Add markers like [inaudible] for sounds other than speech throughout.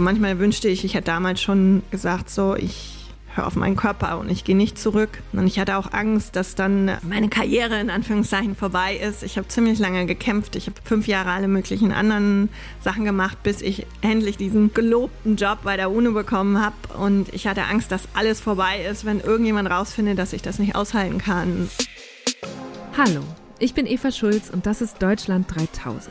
Manchmal wünschte ich, ich hätte damals schon gesagt, so, ich hör auf meinen Körper und ich gehe nicht zurück. Und ich hatte auch Angst, dass dann meine Karriere in Anführungszeichen vorbei ist. Ich habe ziemlich lange gekämpft. Ich habe fünf Jahre alle möglichen anderen Sachen gemacht, bis ich endlich diesen gelobten Job bei der UNO bekommen habe. Und ich hatte Angst, dass alles vorbei ist, wenn irgendjemand rausfindet, dass ich das nicht aushalten kann. Hallo, ich bin Eva Schulz und das ist Deutschland 3000.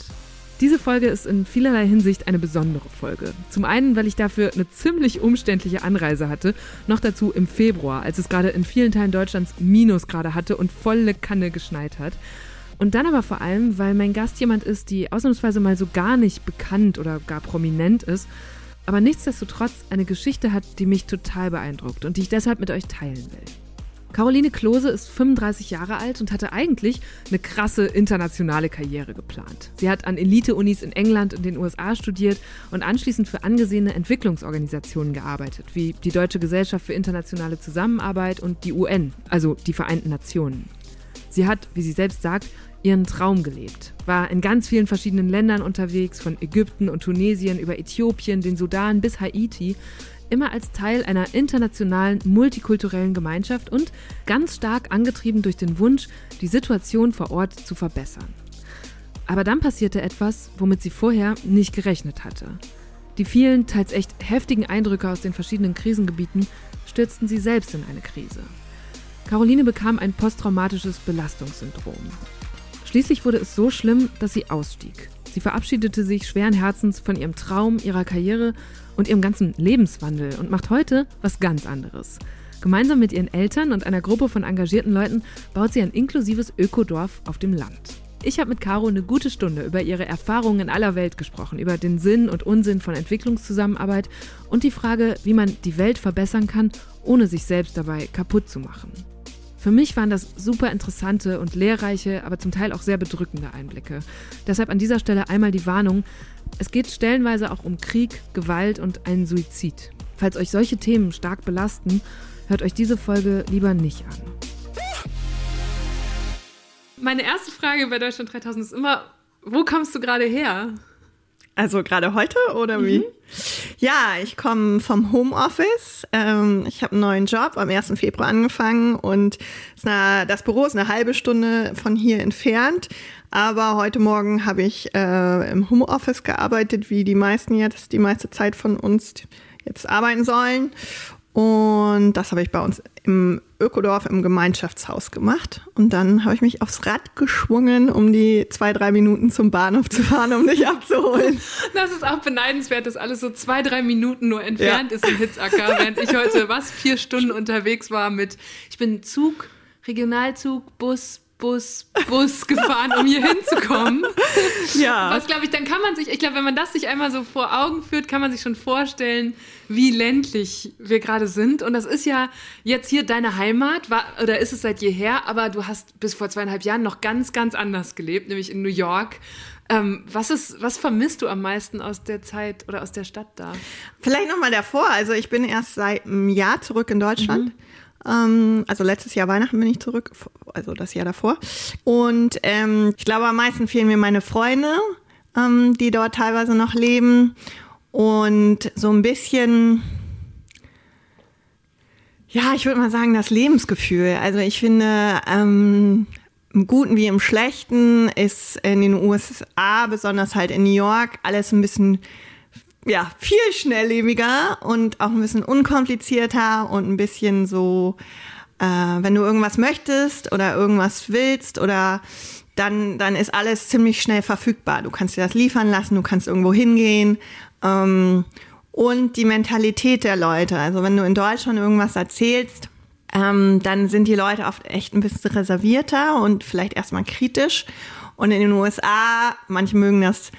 Diese Folge ist in vielerlei Hinsicht eine besondere Folge. Zum einen, weil ich dafür eine ziemlich umständliche Anreise hatte, noch dazu im Februar, als es gerade in vielen Teilen Deutschlands Minusgrade hatte und volle Kanne geschneit hat. Und dann aber vor allem, weil mein Gast jemand ist, die ausnahmsweise mal so gar nicht bekannt oder gar prominent ist, aber nichtsdestotrotz eine Geschichte hat, die mich total beeindruckt und die ich deshalb mit euch teilen will. Caroline Klose ist 35 Jahre alt und hatte eigentlich eine krasse internationale Karriere geplant. Sie hat an Elite-Unis in England und den USA studiert und anschließend für angesehene Entwicklungsorganisationen gearbeitet, wie die Deutsche Gesellschaft für internationale Zusammenarbeit und die UN, also die Vereinten Nationen. Sie hat, wie sie selbst sagt, ihren Traum gelebt, war in ganz vielen verschiedenen Ländern unterwegs, von Ägypten und Tunesien über Äthiopien, den Sudan bis Haiti, immer als Teil einer internationalen multikulturellen Gemeinschaft und ganz stark angetrieben durch den Wunsch, die Situation vor Ort zu verbessern. Aber dann passierte etwas, womit sie vorher nicht gerechnet hatte. Die vielen, teils echt heftigen Eindrücke aus den verschiedenen Krisengebieten stürzten sie selbst in eine Krise. Caroline bekam ein posttraumatisches Belastungssyndrom. Schließlich wurde es so schlimm, dass sie ausstieg. Sie verabschiedete sich schweren Herzens von ihrem Traum, ihrer Karriere und ihrem ganzen Lebenswandel und macht heute was ganz anderes. Gemeinsam mit ihren Eltern und einer Gruppe von engagierten Leuten baut sie ein inklusives Ökodorf auf dem Land. Ich habe mit Caro eine gute Stunde über ihre Erfahrungen in aller Welt gesprochen, über den Sinn und Unsinn von Entwicklungszusammenarbeit und die Frage, wie man die Welt verbessern kann, ohne sich selbst dabei kaputt zu machen. Für mich waren das super interessante und lehrreiche, aber zum Teil auch sehr bedrückende Einblicke. Deshalb an dieser Stelle einmal die Warnung, es geht stellenweise auch um Krieg, Gewalt und einen Suizid. Falls euch solche Themen stark belasten, hört euch diese Folge lieber nicht an. Meine erste Frage bei Deutschland 3000 ist immer, wo kommst du gerade her? Also gerade heute oder wie? Mhm. Ja, ich komme vom Homeoffice. Ähm, ich habe einen neuen Job am 1. Februar angefangen und das Büro ist eine halbe Stunde von hier entfernt. Aber heute Morgen habe ich äh, im Homeoffice gearbeitet, wie die meisten jetzt die meiste Zeit von uns jetzt arbeiten sollen. Und das habe ich bei uns im Ökodorf im Gemeinschaftshaus gemacht. Und dann habe ich mich aufs Rad geschwungen, um die zwei, drei Minuten zum Bahnhof zu fahren, um dich abzuholen. [laughs] Das ist auch beneidenswert, dass alles so zwei, drei Minuten nur entfernt ja. ist im Hitzacker, [laughs] während ich heute was vier Stunden unterwegs war mit, ich bin Zug, Regionalzug, Bus, Bus, Bus gefahren, um hier hinzukommen. Ja. Was glaube ich, dann kann man sich, ich glaube, wenn man das sich einmal so vor Augen führt, kann man sich schon vorstellen, wie ländlich wir gerade sind. Und das ist ja jetzt hier deine Heimat, war, oder ist es seit jeher, aber du hast bis vor zweieinhalb Jahren noch ganz, ganz anders gelebt, nämlich in New York. Ähm, was, ist, was vermisst du am meisten aus der Zeit oder aus der Stadt da? Vielleicht nochmal davor. Also ich bin erst seit einem Jahr zurück in Deutschland. Mhm. Ähm, also letztes Jahr Weihnachten bin ich zurück, also das Jahr davor. Und ähm, ich glaube, am meisten fehlen mir meine Freunde, ähm, die dort teilweise noch leben. Und so ein bisschen, ja, ich würde mal sagen, das Lebensgefühl. Also ich finde, ähm, im Guten wie im Schlechten ist in den USA, besonders halt in New York, alles ein bisschen ja, viel schnelllebiger und auch ein bisschen unkomplizierter und ein bisschen so, äh, wenn du irgendwas möchtest oder irgendwas willst oder dann, dann ist alles ziemlich schnell verfügbar. Du kannst dir das liefern lassen, du kannst irgendwo hingehen. Ähm, und die Mentalität der Leute. Also wenn du in Deutschland irgendwas erzählst, ähm, dann sind die Leute oft echt ein bisschen reservierter und vielleicht erstmal kritisch. Und in den USA, manche mögen das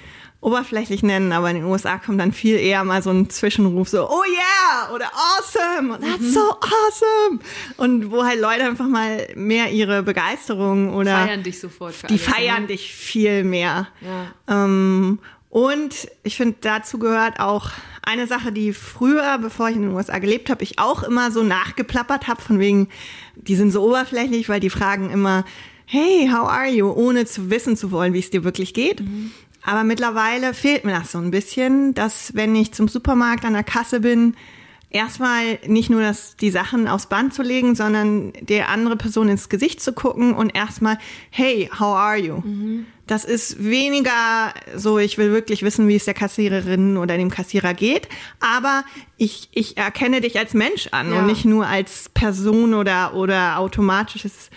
oberflächlich nennen, aber in den USA kommt dann viel eher mal so ein Zwischenruf, so, oh yeah, oder awesome, that's mhm. so awesome. Und wo halt Leute einfach mal mehr ihre Begeisterung oder. Feiern dich sofort. die alles, feiern ne? dich viel mehr. Ja. Ähm, und ich finde, dazu gehört auch eine Sache, die früher, bevor ich in den USA gelebt habe, ich auch immer so nachgeplappert habe, von wegen, die sind so oberflächlich, weil die fragen immer, hey, how are you, ohne zu wissen zu wollen, wie es dir wirklich geht. Mhm. Aber mittlerweile fehlt mir das so ein bisschen, dass wenn ich zum Supermarkt an der Kasse bin, erstmal nicht nur das, die Sachen aufs Band zu legen, sondern der andere Person ins Gesicht zu gucken und erstmal, hey, how are you? Mhm. Das ist weniger so, ich will wirklich wissen, wie es der Kassiererin oder dem Kassierer geht, aber ich, ich erkenne dich als Mensch an ja. und nicht nur als Person oder, oder automatisches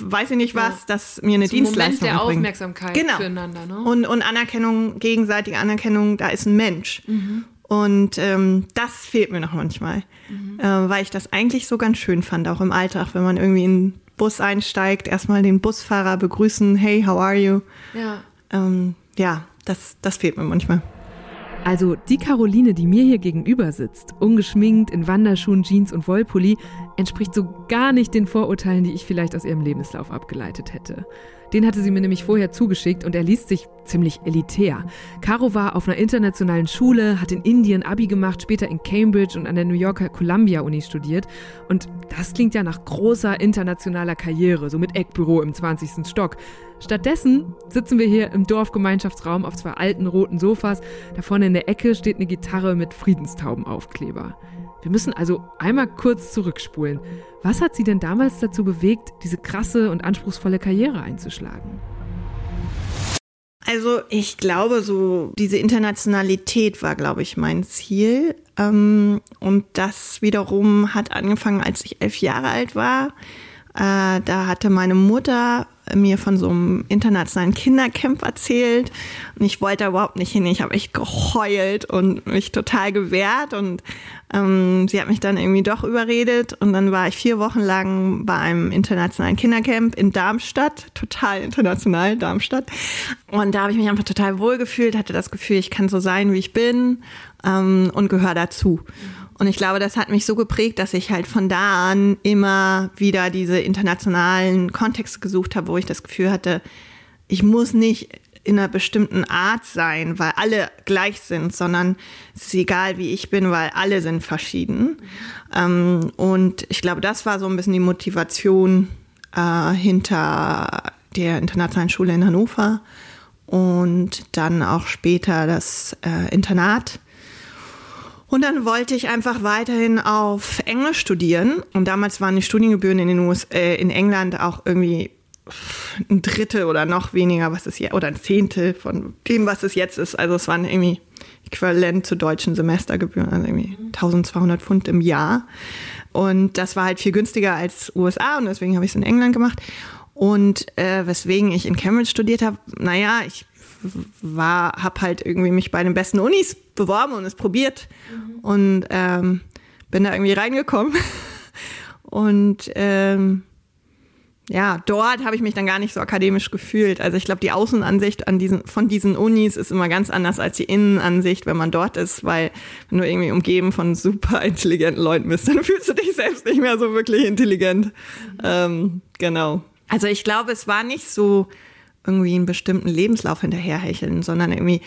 weiß ich nicht was, ja. dass mir eine so Dienstleistung Moment der Aufmerksamkeit genau. füreinander. Ne? Und, und Anerkennung, gegenseitige Anerkennung, da ist ein Mensch. Mhm. Und ähm, das fehlt mir noch manchmal, mhm. äh, weil ich das eigentlich so ganz schön fand, auch im Alltag, wenn man irgendwie in den Bus einsteigt, erstmal den Busfahrer begrüßen, hey, how are you? Ja, ähm, ja das, das fehlt mir manchmal. Also die Caroline, die mir hier gegenüber sitzt, ungeschminkt, in Wanderschuhen, Jeans und Wollpulli, entspricht so gar nicht den Vorurteilen, die ich vielleicht aus ihrem Lebenslauf abgeleitet hätte. Den hatte sie mir nämlich vorher zugeschickt und er liest sich ziemlich elitär. Caro war auf einer internationalen Schule, hat in Indien Abi gemacht, später in Cambridge und an der New Yorker Columbia Uni studiert. Und das klingt ja nach großer internationaler Karriere, so mit Eckbüro im 20. Stock. Stattdessen sitzen wir hier im Dorfgemeinschaftsraum auf zwei alten roten Sofas. Da vorne in der Ecke steht eine Gitarre mit Friedenstaubenaufkleber. Wir müssen also einmal kurz zurückspulen. Was hat sie denn damals dazu bewegt, diese krasse und anspruchsvolle Karriere einzuschlagen? Also ich glaube, so diese Internationalität war, glaube ich, mein Ziel. Ähm, und das wiederum hat angefangen, als ich elf Jahre alt war. Äh, da hatte meine Mutter mir von so einem internationalen Kindercamp erzählt. Und ich wollte da überhaupt nicht hin. Ich habe echt geheult und mich total gewehrt. Und ähm, sie hat mich dann irgendwie doch überredet. Und dann war ich vier Wochen lang bei einem internationalen Kindercamp in Darmstadt, total international Darmstadt. Und da habe ich mich einfach total wohl gefühlt, hatte das Gefühl, ich kann so sein, wie ich bin ähm, und gehöre dazu. Und ich glaube, das hat mich so geprägt, dass ich halt von da an immer wieder diese internationalen Kontexte gesucht habe, wo ich das Gefühl hatte, ich muss nicht in einer bestimmten Art sein, weil alle gleich sind, sondern es ist egal, wie ich bin, weil alle sind verschieden. Ähm, und ich glaube, das war so ein bisschen die Motivation äh, hinter der internationalen Schule in Hannover und dann auch später das äh, Internat und dann wollte ich einfach weiterhin auf Englisch studieren. Und damals waren die Studiengebühren in den US, äh, in England auch irgendwie ein Drittel oder noch weniger, was es jetzt, oder ein Zehntel von dem, was es jetzt ist. Also es waren irgendwie äquivalent zu deutschen Semestergebühren, also irgendwie 1200 Pfund im Jahr. Und das war halt viel günstiger als USA und deswegen habe ich es in England gemacht. Und äh, weswegen ich in Cambridge studiert habe, naja, ich war, habe halt irgendwie mich bei den besten Unis beworben und es probiert mhm. und ähm, bin da irgendwie reingekommen. [laughs] und ähm, ja, dort habe ich mich dann gar nicht so akademisch gefühlt. Also ich glaube, die Außenansicht an diesen, von diesen Unis ist immer ganz anders als die Innenansicht, wenn man dort ist, weil wenn du irgendwie umgeben von super intelligenten Leuten bist, [laughs] dann fühlst du dich selbst nicht mehr so wirklich intelligent. Mhm. Ähm, genau. Also ich glaube, es war nicht so irgendwie einen bestimmten Lebenslauf hinterherhecheln, sondern irgendwie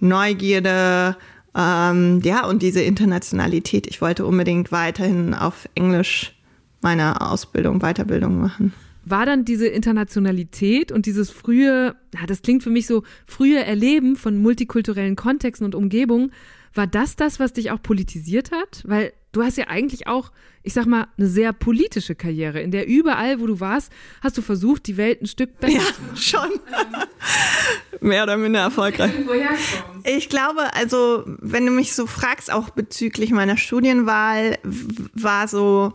Neugierde, ähm, ja, und diese Internationalität. Ich wollte unbedingt weiterhin auf Englisch meine Ausbildung, Weiterbildung machen. War dann diese Internationalität und dieses frühe, das klingt für mich so, frühe Erleben von multikulturellen Kontexten und Umgebungen, war das das, was dich auch politisiert hat? Weil du hast ja eigentlich auch, ich sag mal, eine sehr politische Karriere, in der überall, wo du warst, hast du versucht, die Welt ein Stück besser ja, zu machen. Schon. Mehr oder minder erfolgreich. Ich glaube, also, wenn du mich so fragst, auch bezüglich meiner Studienwahl, war so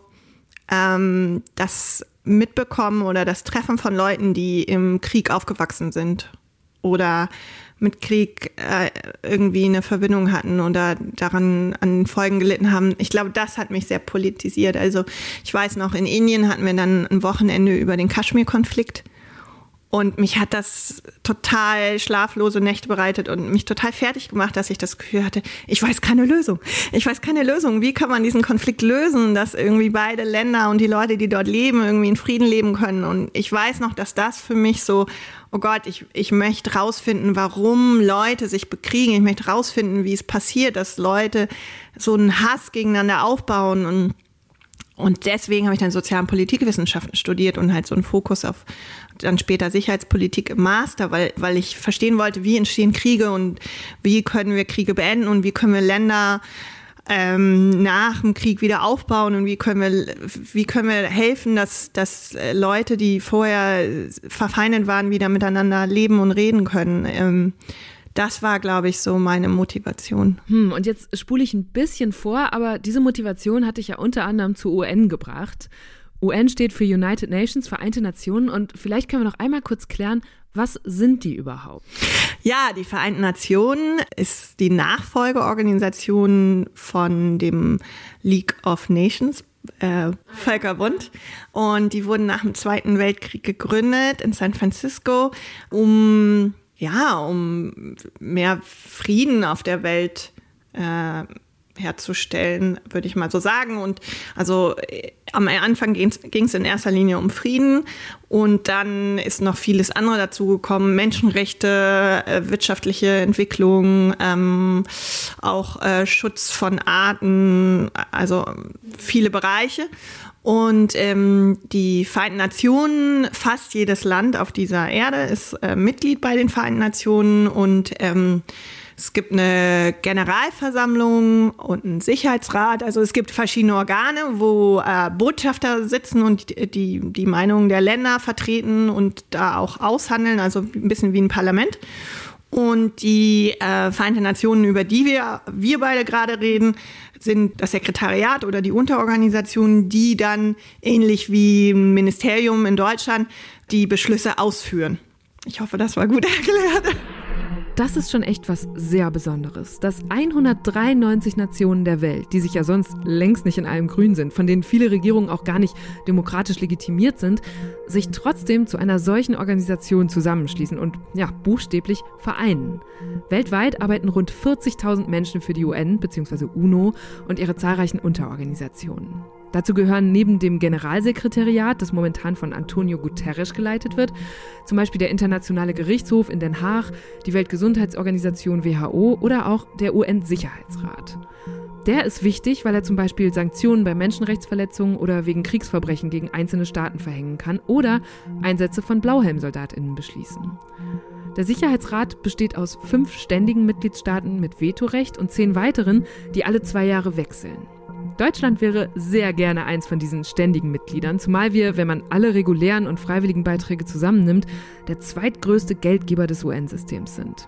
ähm, das Mitbekommen oder das Treffen von Leuten, die im Krieg aufgewachsen sind oder mit Krieg äh, irgendwie eine Verbindung hatten oder daran an Folgen gelitten haben. Ich glaube, das hat mich sehr politisiert. Also ich weiß noch, in Indien hatten wir dann ein Wochenende über den Kaschmir-Konflikt Und mich hat das total schlaflose Nächte bereitet und mich total fertig gemacht, dass ich das Gefühl hatte, ich weiß keine Lösung. Ich weiß keine Lösung. Wie kann man diesen Konflikt lösen, dass irgendwie beide Länder und die Leute, die dort leben, irgendwie in Frieden leben können? Und ich weiß noch, dass das für mich so, oh Gott, ich, ich möchte rausfinden, warum Leute sich bekriegen. Ich möchte rausfinden, wie es passiert, dass Leute so einen Hass gegeneinander aufbauen und und deswegen habe ich dann Sozial- und Politikwissenschaften studiert und halt so einen Fokus auf dann später Sicherheitspolitik im Master, weil, weil ich verstehen wollte, wie entstehen Kriege und wie können wir Kriege beenden und wie können wir Länder ähm, nach dem Krieg wieder aufbauen und wie können wir, wie können wir helfen, dass, dass Leute, die vorher verfeindet waren, wieder miteinander leben und reden können. Ähm, das war, glaube ich, so meine Motivation. Hm, und jetzt spule ich ein bisschen vor, aber diese Motivation hatte ich ja unter anderem zur UN gebracht. UN steht für United Nations, Vereinte Nationen. Und vielleicht können wir noch einmal kurz klären, was sind die überhaupt? Ja, die Vereinten Nationen ist die Nachfolgeorganisation von dem League of Nations, äh, Völkerbund. Und die wurden nach dem Zweiten Weltkrieg gegründet in San Francisco, um ja, um mehr Frieden auf der Welt äh, herzustellen, würde ich mal so sagen. Und also äh, am Anfang ging es in erster Linie um Frieden und dann ist noch vieles andere dazu gekommen, Menschenrechte, äh, wirtschaftliche Entwicklung, ähm, auch äh, Schutz von Arten, also viele Bereiche. Und ähm, die Vereinten Nationen, fast jedes Land auf dieser Erde ist äh, Mitglied bei den Vereinten Nationen und ähm, es gibt eine Generalversammlung und einen Sicherheitsrat. Also es gibt verschiedene Organe, wo äh, Botschafter sitzen und die, die Meinungen der Länder vertreten und da auch aushandeln, also ein bisschen wie ein Parlament. Und die äh, Vereinten Nationen, über die wir, wir beide gerade reden, sind das Sekretariat oder die Unterorganisationen, die dann ähnlich wie ein Ministerium in Deutschland die Beschlüsse ausführen. Ich hoffe, das war gut erklärt. Das ist schon echt was sehr Besonderes, dass 193 Nationen der Welt, die sich ja sonst längst nicht in allem grün sind, von denen viele Regierungen auch gar nicht demokratisch legitimiert sind, sich trotzdem zu einer solchen Organisation zusammenschließen und ja, buchstäblich vereinen. Weltweit arbeiten rund 40.000 Menschen für die UN bzw. UNO und ihre zahlreichen Unterorganisationen. Dazu gehören neben dem Generalsekretariat, das momentan von Antonio Guterres geleitet wird, zum Beispiel der Internationale Gerichtshof in Den Haag, die Weltgesundheitsorganisation WHO oder auch der UN-Sicherheitsrat. Der ist wichtig, weil er zum Beispiel Sanktionen bei Menschenrechtsverletzungen oder wegen Kriegsverbrechen gegen einzelne Staaten verhängen kann oder Einsätze von Blauhelmsoldatinnen beschließen. Der Sicherheitsrat besteht aus fünf ständigen Mitgliedstaaten mit Vetorecht und zehn weiteren, die alle zwei Jahre wechseln. Deutschland wäre sehr gerne eins von diesen ständigen Mitgliedern, zumal wir, wenn man alle regulären und freiwilligen Beiträge zusammennimmt, der zweitgrößte Geldgeber des UN-Systems sind.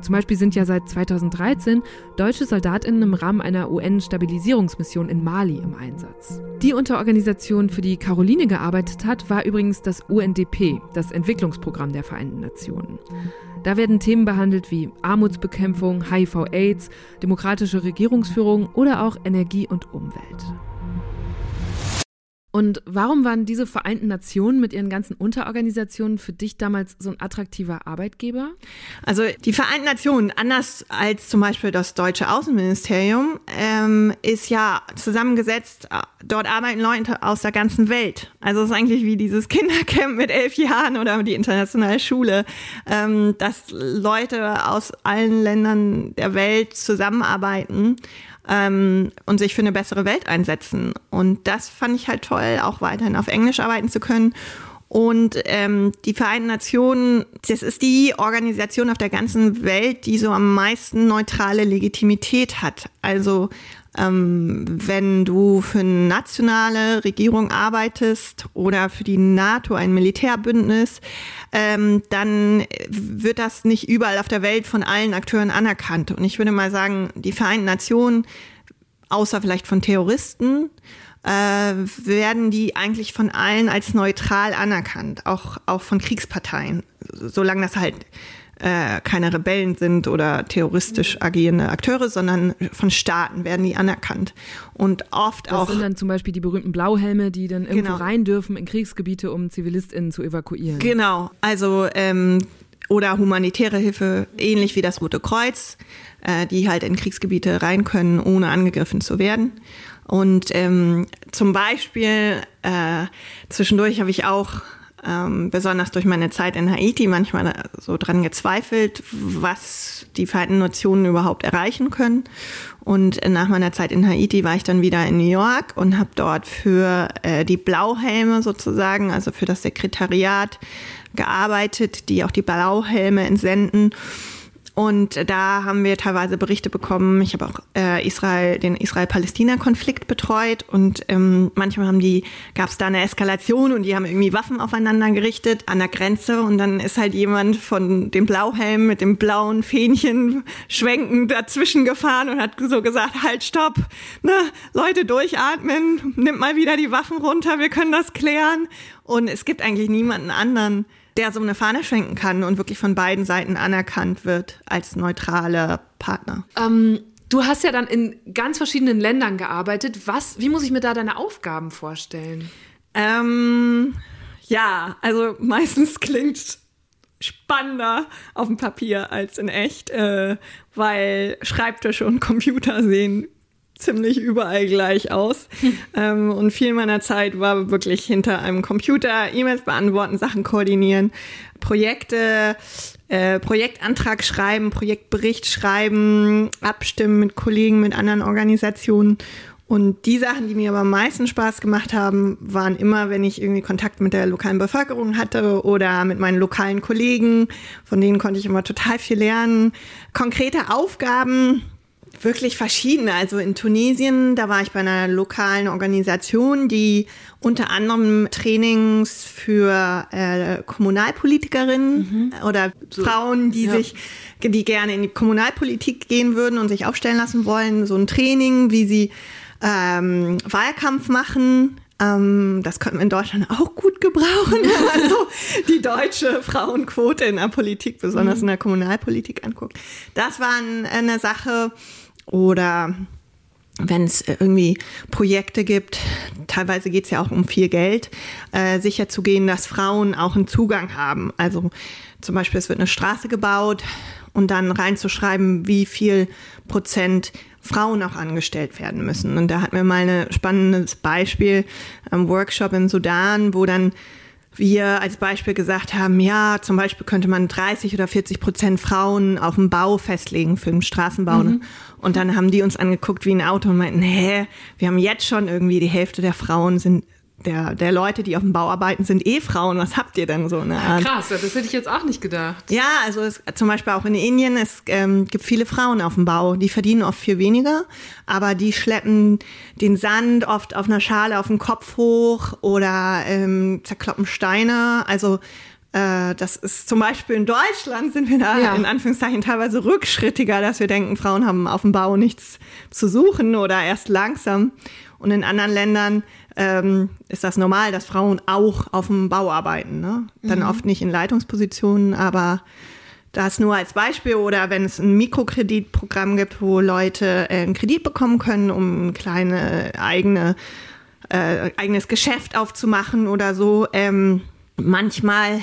Zum Beispiel sind ja seit 2013 deutsche Soldatinnen im Rahmen einer UN-Stabilisierungsmission in Mali im Einsatz. Die Unterorganisation, für die Caroline gearbeitet hat, war übrigens das UNDP, das Entwicklungsprogramm der Vereinten Nationen. Da werden Themen behandelt wie Armutsbekämpfung, HIV-Aids, demokratische Regierungsführung oder auch Energie und Umwelt. Und warum waren diese Vereinten Nationen mit ihren ganzen Unterorganisationen für dich damals so ein attraktiver Arbeitgeber? Also die Vereinten Nationen, anders als zum Beispiel das deutsche Außenministerium, ähm, ist ja zusammengesetzt, dort arbeiten Leute aus der ganzen Welt. Also es ist eigentlich wie dieses [laughs] Kindercamp mit elf Jahren oder die internationale Schule, ähm, dass Leute aus allen Ländern der Welt zusammenarbeiten ähm, und sich für eine bessere Welt einsetzen. Und das fand ich halt toll, auch weiterhin auf Englisch arbeiten zu können. Und ähm, die Vereinten Nationen, das ist die Organisation auf der ganzen Welt, die so am meisten neutrale Legitimität hat. Also ähm, wenn du für eine nationale Regierung arbeitest oder für die NATO, ein Militärbündnis, ähm, dann wird das nicht überall auf der Welt von allen Akteuren anerkannt. Und ich würde mal sagen, die Vereinten Nationen, außer vielleicht von Terroristen, äh, werden die eigentlich von allen als neutral anerkannt, auch, auch von Kriegsparteien, solange das halt äh, keine Rebellen sind oder terroristisch agierende Akteure, sondern von Staaten werden die anerkannt. Und oft das auch. Das sind dann zum Beispiel die berühmten Blauhelme, die dann irgendwo genau. rein dürfen in Kriegsgebiete, um ZivilistInnen zu evakuieren. Genau, also ähm, oder humanitäre Hilfe, ähnlich wie das Rote Kreuz, äh, die halt in Kriegsgebiete rein können, ohne angegriffen zu werden. Und ähm, zum Beispiel äh, zwischendurch habe ich auch ähm, besonders durch meine Zeit in Haiti manchmal so dran gezweifelt, was die Vereinten Nationen überhaupt erreichen können. Und nach meiner Zeit in Haiti war ich dann wieder in New York und habe dort für äh, die Blauhelme sozusagen, also für das Sekretariat gearbeitet, die auch die Blauhelme entsenden. Und da haben wir teilweise Berichte bekommen. Ich habe auch äh, Israel, den Israel-Palästina-Konflikt betreut und ähm, manchmal haben die, gab es da eine Eskalation und die haben irgendwie Waffen aufeinander gerichtet an der Grenze und dann ist halt jemand von dem Blauhelm mit dem blauen Fähnchen schwenkend dazwischen gefahren und hat so gesagt, halt, stopp, ne, Leute durchatmen, nimmt mal wieder die Waffen runter, wir können das klären. Und es gibt eigentlich niemanden anderen, der so eine Fahne schwenken kann und wirklich von beiden Seiten anerkannt wird als neutraler Partner. Ähm, du hast ja dann in ganz verschiedenen Ländern gearbeitet. Was, wie muss ich mir da deine Aufgaben vorstellen? Ähm, ja, also meistens klingt spannender auf dem Papier als in echt, äh, weil Schreibtische und Computer sehen ziemlich überall gleich aus. Hm. [laughs] Ähm, und viel meiner Zeit war wirklich hinter einem Computer, E-Mails beantworten, Sachen koordinieren, Projekte, äh, Projektantrag schreiben, Projektbericht schreiben, abstimmen mit Kollegen, mit anderen Organisationen. Und die Sachen, die mir aber am meisten Spaß gemacht haben, waren immer, wenn ich irgendwie Kontakt mit der lokalen Bevölkerung hatte oder mit meinen lokalen Kollegen. Von denen konnte ich immer total viel lernen. Konkrete Aufgaben, wirklich verschiedene. Also in Tunesien, da war ich bei einer lokalen Organisation, die unter anderem Trainings für äh, Kommunalpolitikerinnen mhm. oder so, Frauen, die ja. sich, die gerne in die Kommunalpolitik gehen würden und sich aufstellen lassen wollen, so ein Training, wie sie ähm, Wahlkampf machen, ähm, das könnte man in Deutschland auch gut gebrauchen, wenn man so [laughs] die deutsche Frauenquote in der Politik, besonders mhm. in der Kommunalpolitik anguckt. Das war eine Sache, oder wenn es irgendwie Projekte gibt, teilweise geht es ja auch um viel Geld, äh, sicherzugehen, dass Frauen auch einen Zugang haben. Also zum Beispiel, es wird eine Straße gebaut und dann reinzuschreiben, wie viel Prozent Frauen auch angestellt werden müssen. Und da hatten wir mal ein spannendes Beispiel am Workshop in Sudan, wo dann wir als Beispiel gesagt haben, ja, zum Beispiel könnte man 30 oder 40 Prozent Frauen auf dem Bau festlegen für den Straßenbau. Mhm. Und dann haben die uns angeguckt wie ein Auto und meinten, hä, wir haben jetzt schon irgendwie die Hälfte der Frauen sind der, der Leute, die auf dem Bau arbeiten, sind eh Frauen. Was habt ihr denn so eine Art? Krass, das hätte ich jetzt auch nicht gedacht. Ja, also es, zum Beispiel auch in Indien, es ähm, gibt viele Frauen auf dem Bau, die verdienen oft viel weniger, aber die schleppen den Sand oft auf einer Schale auf den Kopf hoch oder ähm, zerkloppen Steine. Also das ist zum Beispiel in Deutschland sind wir da ja. in Anführungszeichen teilweise rückschrittiger, dass wir denken, Frauen haben auf dem Bau nichts zu suchen oder erst langsam. Und in anderen Ländern ähm, ist das normal, dass Frauen auch auf dem Bau arbeiten. Ne? Dann mhm. oft nicht in Leitungspositionen, aber das nur als Beispiel oder wenn es ein Mikrokreditprogramm gibt, wo Leute äh, einen Kredit bekommen können, um ein kleine eigene äh, eigenes Geschäft aufzumachen oder so. Ähm, manchmal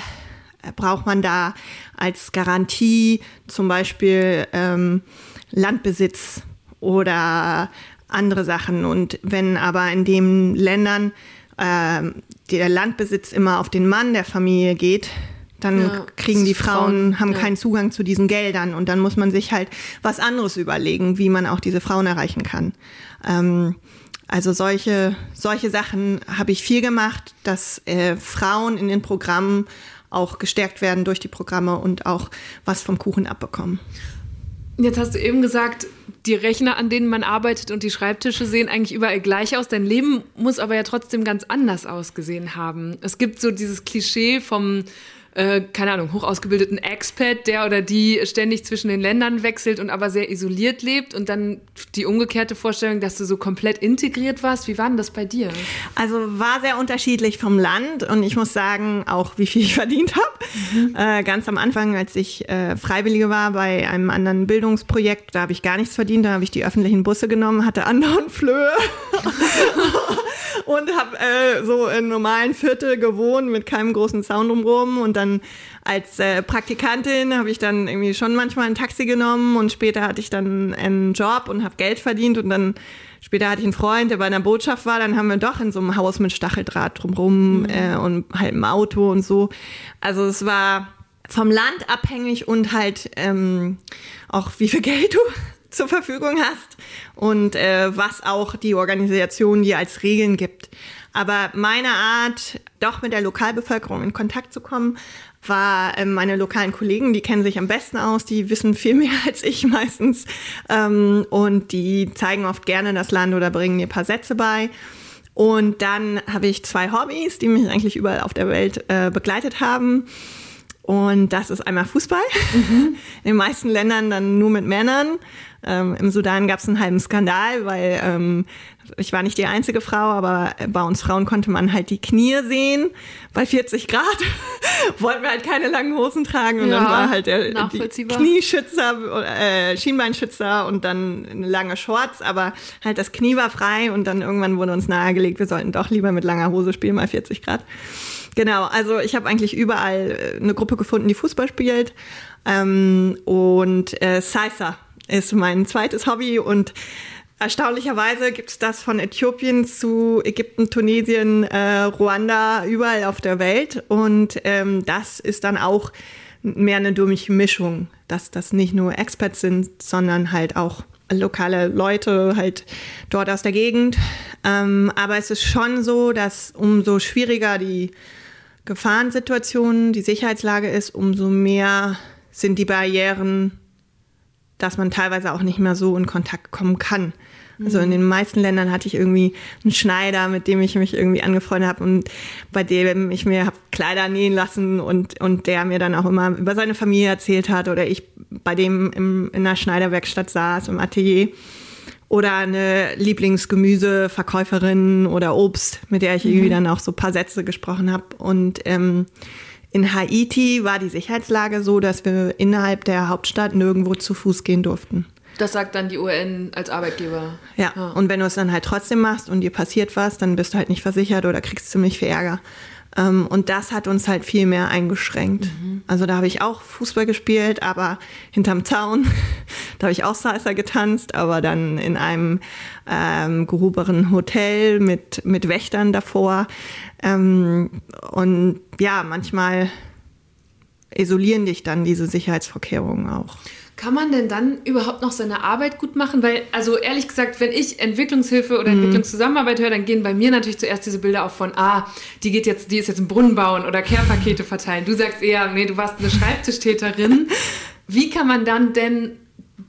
braucht man da als Garantie zum Beispiel ähm, Landbesitz oder andere Sachen. Und wenn aber in den Ländern äh, der Landbesitz immer auf den Mann der Familie geht, dann ja, kriegen die Frauen, Frauen haben ja. keinen Zugang zu diesen Geldern und dann muss man sich halt was anderes überlegen, wie man auch diese Frauen erreichen kann. Ähm, also solche, solche Sachen habe ich viel gemacht, dass äh, Frauen in den Programmen auch gestärkt werden durch die Programme und auch was vom Kuchen abbekommen. Jetzt hast du eben gesagt, die Rechner, an denen man arbeitet und die Schreibtische sehen eigentlich überall gleich aus. Dein Leben muss aber ja trotzdem ganz anders ausgesehen haben. Es gibt so dieses Klischee vom äh, keine Ahnung, hoch ausgebildeten Expat, der oder die ständig zwischen den Ländern wechselt und aber sehr isoliert lebt und dann die umgekehrte Vorstellung, dass du so komplett integriert warst. Wie war denn das bei dir? Also war sehr unterschiedlich vom Land und ich muss sagen, auch wie viel ich [laughs] verdient habe. Mhm. Äh, ganz am Anfang, als ich äh, Freiwillige war bei einem anderen Bildungsprojekt, da habe ich gar nichts verdient, da habe ich die öffentlichen Busse genommen, hatte anderen [laughs] Flöhe [laughs] und habe äh, so in normalen Viertel gewohnt mit keinem großen Sound drumherum und dann als äh, Praktikantin habe ich dann irgendwie schon manchmal ein Taxi genommen und später hatte ich dann einen Job und habe Geld verdient und dann später hatte ich einen Freund, der bei einer Botschaft war, dann haben wir doch in so einem Haus mit Stacheldraht drumherum mhm. äh, und halt im Auto und so. Also es war vom Land abhängig und halt ähm, auch wie viel Geld du zur Verfügung hast und äh, was auch die Organisation dir als Regeln gibt. Aber meine Art, doch mit der Lokalbevölkerung in Kontakt zu kommen, war äh, meine lokalen Kollegen, die kennen sich am besten aus, die wissen viel [laughs] mehr als ich meistens ähm, und die zeigen oft gerne das Land oder bringen mir ein paar Sätze bei. Und dann habe ich zwei Hobbys, die mich eigentlich überall auf der Welt äh, begleitet haben. Und das ist einmal Fußball. Mhm. [laughs] In den meisten Ländern dann nur mit Männern. Ähm, Im Sudan gab es einen halben Skandal, weil ähm, ich war nicht die einzige Frau, aber bei uns Frauen konnte man halt die Knie sehen. Bei 40 Grad [laughs] wollten wir halt keine langen Hosen tragen und ja, dann war halt der Knieschützer, äh, Schienbeinschützer und dann eine lange Shorts, aber halt das Knie war frei und dann irgendwann wurde uns nahegelegt, wir sollten doch lieber mit langer Hose spielen bei 40 Grad. Genau, also ich habe eigentlich überall äh, eine Gruppe gefunden, die Fußball spielt. Ähm, und äh, Salsa ist mein zweites Hobby und Erstaunlicherweise gibt es das von Äthiopien zu Ägypten, Tunesien, äh, Ruanda, überall auf der Welt. Und ähm, das ist dann auch mehr eine Durchmischung, dass das nicht nur Experts sind, sondern halt auch lokale Leute halt dort aus der Gegend. Ähm, aber es ist schon so, dass umso schwieriger die Gefahrensituation, die Sicherheitslage ist, umso mehr sind die Barrieren, dass man teilweise auch nicht mehr so in Kontakt kommen kann. Also in den meisten Ländern hatte ich irgendwie einen Schneider, mit dem ich mich irgendwie angefreundet habe und bei dem ich mir habe Kleider nähen lassen und, und der mir dann auch immer über seine Familie erzählt hat oder ich bei dem im, in einer Schneiderwerkstatt saß, im Atelier oder eine Lieblingsgemüseverkäuferin oder Obst, mit der ich mhm. irgendwie dann auch so paar Sätze gesprochen habe. Und ähm, in Haiti war die Sicherheitslage so, dass wir innerhalb der Hauptstadt nirgendwo zu Fuß gehen durften. Das sagt dann die UN als Arbeitgeber. Ja, ja. und wenn du es dann halt trotzdem machst und dir passiert was, dann bist du halt nicht versichert oder kriegst ziemlich viel Ärger. Ähm, und das hat uns halt viel mehr eingeschränkt. Mhm. Also da habe ich auch Fußball gespielt, aber hinterm Zaun. [laughs] da habe ich auch Salsa getanzt, aber dann in einem ähm, gehobenen Hotel mit, mit Wächtern davor. Ähm, und ja, manchmal isolieren dich dann diese Sicherheitsvorkehrungen auch. Kann man denn dann überhaupt noch seine Arbeit gut machen? Weil, also ehrlich gesagt, wenn ich Entwicklungshilfe oder mhm. Entwicklungszusammenarbeit höre, dann gehen bei mir natürlich zuerst diese Bilder auf von, ah, die geht jetzt, die ist jetzt im Brunnen bauen oder Care-Pakete verteilen. Du sagst eher, nee, du warst eine Schreibtischtäterin. Wie kann man dann denn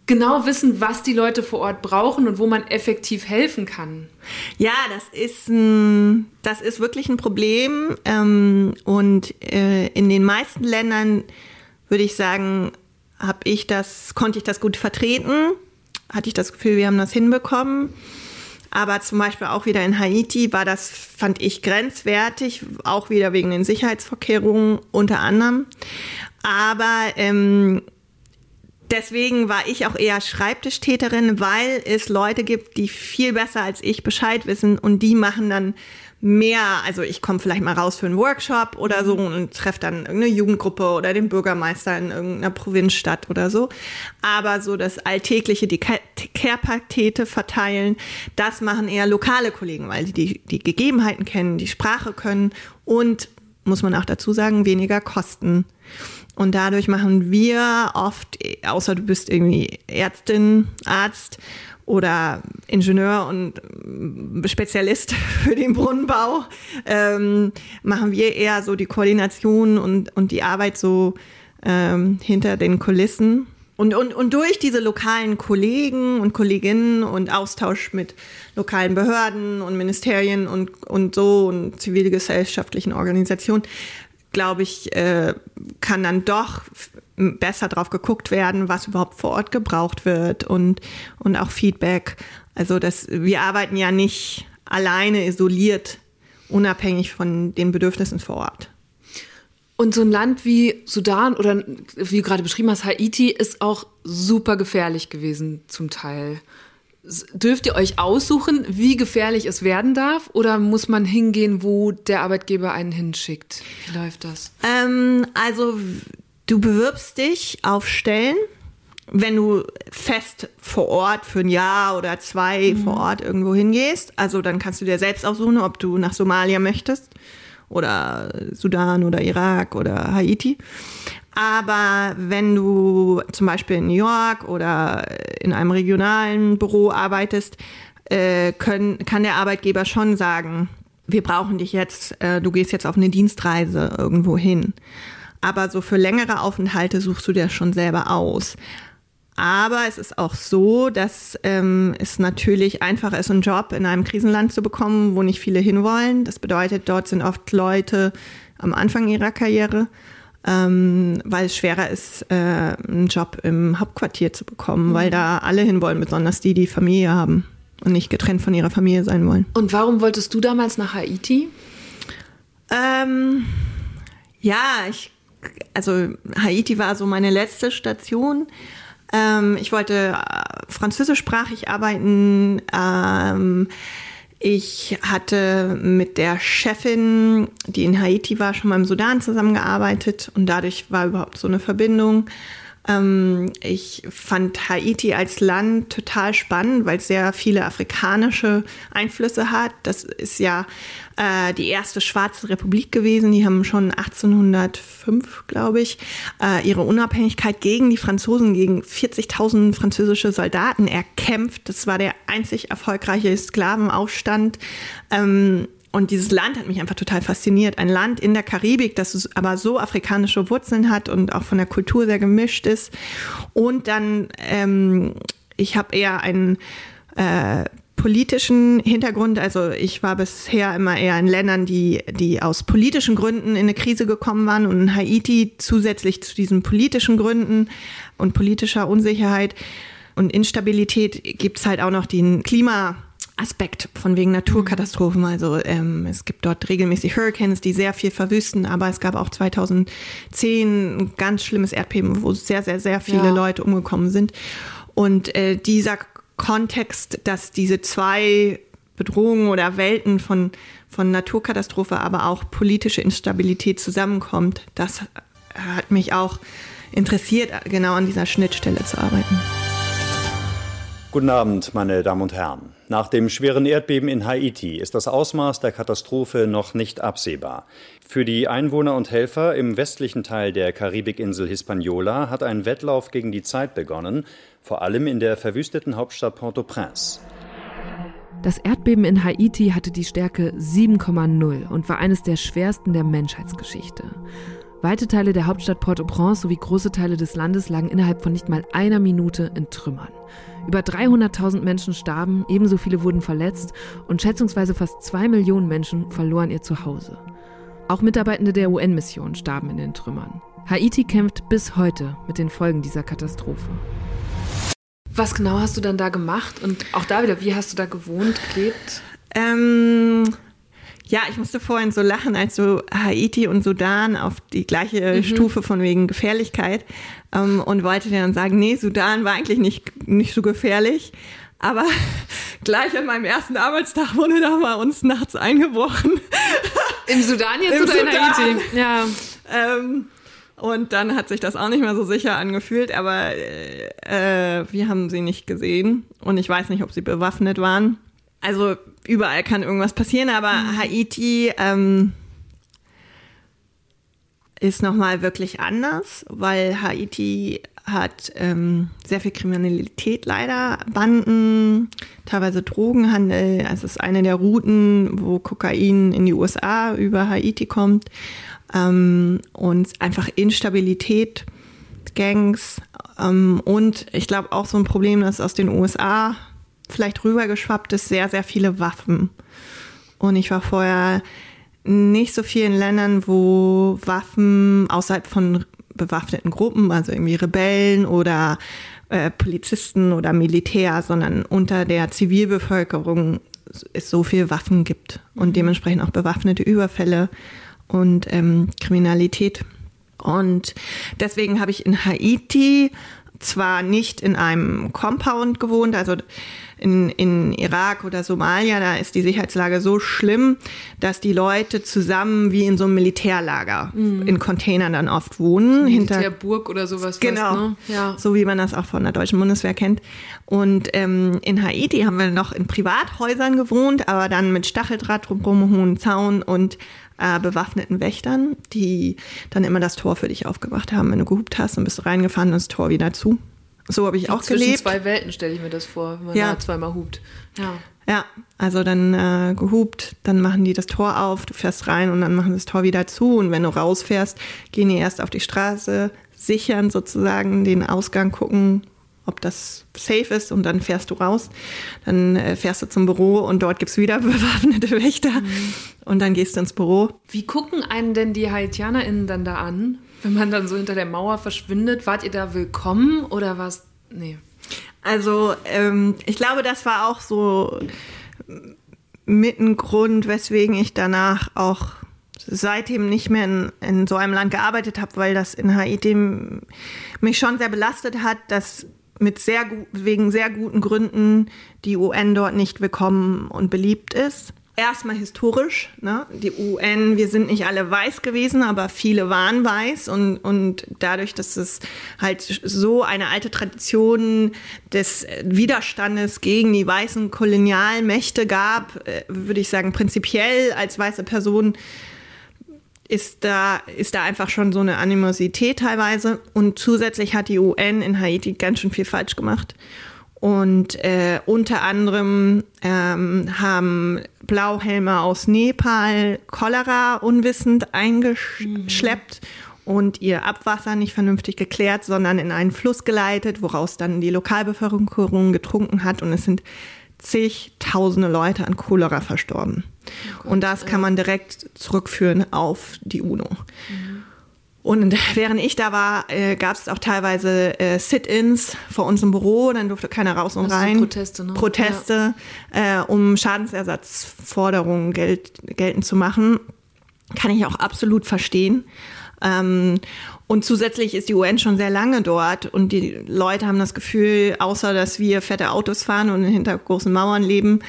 genau wissen, was die Leute vor Ort brauchen und wo man effektiv helfen kann? Ja, das ist ein, das ist wirklich ein Problem. Ähm, und äh, in den meisten Ländern würde ich sagen, habe ich das, konnte ich das gut vertreten, hatte ich das Gefühl, wir haben das hinbekommen. Aber zum Beispiel auch wieder in Haiti war das, fand ich, grenzwertig, auch wieder wegen den Sicherheitsvorkehrungen unter anderem. Aber ähm, deswegen war ich auch eher Schreibtischtäterin, weil es Leute gibt, die viel besser als ich Bescheid wissen und die machen dann mehr, also ich komme vielleicht mal raus für einen Workshop oder so und treffe dann irgendeine Jugendgruppe oder den Bürgermeister in irgendeiner Provinzstadt oder so. Aber so das alltägliche, die Care-Pakete verteilen, das machen eher lokale Kollegen, weil sie die, die Gegebenheiten kennen, die Sprache können und, muss man auch dazu sagen, weniger kosten. Und dadurch machen wir oft, außer du bist irgendwie Ärztin, Arzt, oder Ingenieur und Spezialist [laughs] für den Brunnenbau, ähm, machen wir eher so die Koordination und, und die Arbeit so ähm, hinter den Kulissen. Und, und, und durch diese lokalen Kollegen und Kolleginnen und Austausch mit lokalen Behörden und Ministerien und, und so und zivilgesellschaftlichen Organisationen glaube ich, äh, kann dann doch besser drauf geguckt werden, was überhaupt vor Ort gebraucht wird und, und auch Feedback. Also das, wir arbeiten ja nicht alleine isoliert, unabhängig von den Bedürfnissen vor Ort. Und so ein Land wie Sudan oder wie du gerade beschrieben hast, Haiti, ist auch super gefährlich gewesen zum Teil. Dürft ihr euch aussuchen, wie gefährlich es werden darf? Oder muss man hingehen, wo der Arbeitgeber einen hinschickt? Wie läuft das? Ähm, also du bewirbst dich auf Stellen, wenn du fest vor Ort für ein Jahr oder zwei mhm. vor Ort irgendwo hingehst. Also dann kannst du dir selbst aussuchen, ob du nach Somalia möchtest oder Sudan oder Irak oder Haiti. Aber wenn du zum Beispiel in New York oder in einem regionalen Büro arbeitest, äh, können, kann der Arbeitgeber schon sagen, wir brauchen dich jetzt, äh, du gehst jetzt auf eine Dienstreise irgendwo hin. Aber so für längere Aufenthalte suchst du dir schon selber aus. Aber es ist auch so, dass ähm, es natürlich einfacher ist, einen Job in einem Krisenland zu bekommen, wo nicht viele hinwollen. Das bedeutet, dort sind oft Leute am Anfang ihrer Karriere, ähm, weil es schwerer ist, äh, einen Job im Hauptquartier zu bekommen, mhm. weil da alle hinwollen, besonders die, die Familie haben und nicht getrennt von ihrer Familie sein wollen. Und warum wolltest du damals nach Haiti? Ähm, ja, ich, also Haiti war so meine letzte Station. Ähm, ich wollte äh, französischsprachig arbeiten. Ähm, ich hatte mit der Chefin, die in Haiti war, schon mal im Sudan zusammengearbeitet und dadurch war überhaupt so eine Verbindung. Ähm, ich fand Haiti als Land total spannend, weil es sehr viele afrikanische Einflüsse hat. Das ist ja äh, die erste schwarze Republik gewesen. Die haben schon 1805, glaube ich, äh, ihre Unabhängigkeit gegen die Franzosen, gegen 40.000 französische Soldaten erkämpft. Das war der einzig erfolgreiche Sklavenaufstand. Ähm, und dieses Land hat mich einfach total fasziniert. Ein Land in der Karibik, das aber so afrikanische Wurzeln hat und auch von der Kultur sehr gemischt ist. Und dann, ähm, ich habe eher einen äh, politischen Hintergrund. Also ich war bisher immer eher in Ländern, die, die aus politischen Gründen in eine Krise gekommen waren und in Haiti zusätzlich zu diesen politischen Gründen und politischer Unsicherheit und Instabilität gibt es halt auch noch den Klima Aspekt von wegen Naturkatastrophen. Also ähm, es gibt dort regelmäßig Hurricanes, die sehr viel verwüsten, aber es gab auch 2010 ein ganz schlimmes Erdbeben, wo sehr, sehr, sehr viele ja. Leute umgekommen sind. Und äh, dieser Kontext, dass diese zwei Bedrohungen oder Welten von, von Naturkatastrophe, aber auch politische Instabilität zusammenkommt, das hat mich auch interessiert, genau an dieser Schnittstelle zu arbeiten. Guten Abend, meine Damen und Herren. Nach dem schweren Erdbeben in Haiti ist das Ausmaß der Katastrophe noch nicht absehbar. Für die Einwohner und Helfer im westlichen Teil der Karibikinsel Hispaniola hat ein Wettlauf gegen die Zeit begonnen, vor allem in der verwüsteten Hauptstadt Port-au-Prince. Das Erdbeben in Haiti hatte die Stärke 7,0 und war eines der schwersten der Menschheitsgeschichte. Weite Teile der Hauptstadt Port-au-Prince sowie große Teile des Landes lagen innerhalb von nicht mal einer Minute in Trümmern. Über 300.000 Menschen starben, ebenso viele wurden verletzt und schätzungsweise fast zwei Millionen Menschen verloren ihr Zuhause. Auch Mitarbeitende der UN-Mission starben in den Trümmern. Haiti kämpft bis heute mit den Folgen dieser Katastrophe. Was genau hast du dann da gemacht? Und auch da wieder, wie hast du da gewohnt, gelebt? Ähm, ja, ich musste vorhin so lachen, als du Haiti und Sudan auf die gleiche mhm. Stufe von wegen Gefährlichkeit ähm, und wollte dann sagen, nee, Sudan war eigentlich nicht, nicht so gefährlich. Aber [laughs] gleich an meinem ersten Arbeitstag wurde da mal uns nachts eingebrochen. Im Sudan jetzt [laughs] Im oder Sudan. in Haiti? Ja. Ähm, und dann hat sich das auch nicht mehr so sicher angefühlt, aber äh, wir haben sie nicht gesehen und ich weiß nicht, ob sie bewaffnet waren also überall kann irgendwas passieren, aber mhm. Haiti ähm, ist nochmal wirklich anders, weil Haiti hat ähm, sehr viel Kriminalität leider, Banden, teilweise Drogenhandel. Also es ist eine der Routen, wo Kokain in die USA über Haiti kommt ähm, und einfach Instabilität, Gangs ähm, und ich glaube auch so ein Problem, das aus den USA vielleicht rübergeschwappt ist, sehr, sehr viele Waffen. Und ich war vorher nicht so viel in Ländern, wo Waffen außerhalb von bewaffneten Gruppen, also irgendwie Rebellen oder äh, Polizisten oder Militär, sondern unter der Zivilbevölkerung es so viel Waffen gibt und mhm. dementsprechend auch bewaffnete Überfälle und ähm, Kriminalität. Und deswegen habe ich in Haiti zwar nicht in einem Compound gewohnt, also in, in Irak oder Somalia, da ist die Sicherheitslage so schlimm, dass die Leute zusammen wie in so einem Militärlager mhm. in Containern dann oft wohnen. Militärburg oder sowas. Genau, fast, ne? ja. so wie man das auch von der deutschen Bundeswehr kennt. Und ähm, in Haiti haben wir noch in Privathäusern gewohnt, aber dann mit Stacheldraht drumherum, hohen Zaun und äh, bewaffneten Wächtern, die dann immer das Tor für dich aufgemacht haben. Wenn du gehupt hast, dann bist du reingefahren und das Tor wieder zu. So habe ich auch Zwischen gelebt. zwei Welten stelle ich mir das vor, wenn man ja. da zweimal hupt. Ja. Ja, also dann äh, gehupt, dann machen die das Tor auf, du fährst rein und dann machen sie das Tor wieder zu. Und wenn du rausfährst, gehen die erst auf die Straße, sichern sozusagen den Ausgang, gucken, ob das safe ist und dann fährst du raus. Dann äh, fährst du zum Büro und dort gibt es wieder [laughs] bewaffnete Wächter mhm. und dann gehst du ins Büro. Wie gucken einen denn die HaitianerInnen dann da an, wenn man dann so hinter der Mauer verschwindet? Wart ihr da willkommen oder was? Nee. Also ähm, ich glaube, das war auch so mit ein Grund, weswegen ich danach auch seitdem nicht mehr in, in so einem Land gearbeitet habe, weil das in Haiti mich schon sehr belastet hat, dass mit sehr wegen sehr guten Gründen die UN dort nicht willkommen und beliebt ist. Erstmal historisch, ne? die UN, wir sind nicht alle weiß gewesen, aber viele waren weiß und, und dadurch, dass es halt so eine alte Tradition des Widerstandes gegen die weißen Kolonialmächte gab, äh, würde ich sagen, prinzipiell als weiße Person ist da, ist da einfach schon so eine Animosität teilweise. Und zusätzlich hat die UN in Haiti ganz schön viel falsch gemacht. Und äh, unter anderem ähm, haben Blauhelme aus Nepal Cholera unwissend eingeschleppt mhm. und ihr Abwasser nicht vernünftig geklärt, sondern in einen Fluss geleitet, woraus dann die Lokalbevölkerung getrunken hat. Und es sind zigtausende Leute an Cholera verstorben. Oh und das kann man direkt zurückführen auf die UNO. Mhm. Und während ich da war, äh, gab es auch teilweise äh, Sit-ins vor unserem Büro, dann durfte keiner raus und rein. Proteste, ne? Proteste, ja. äh, um Schadensersatzforderungen gelt, geltend zu machen. Kann ich auch absolut verstehen. Ähm, und zusätzlich ist die UN schon sehr lange dort und die Leute haben das Gefühl, außer dass wir fette Autos fahren und hinter großen Mauern leben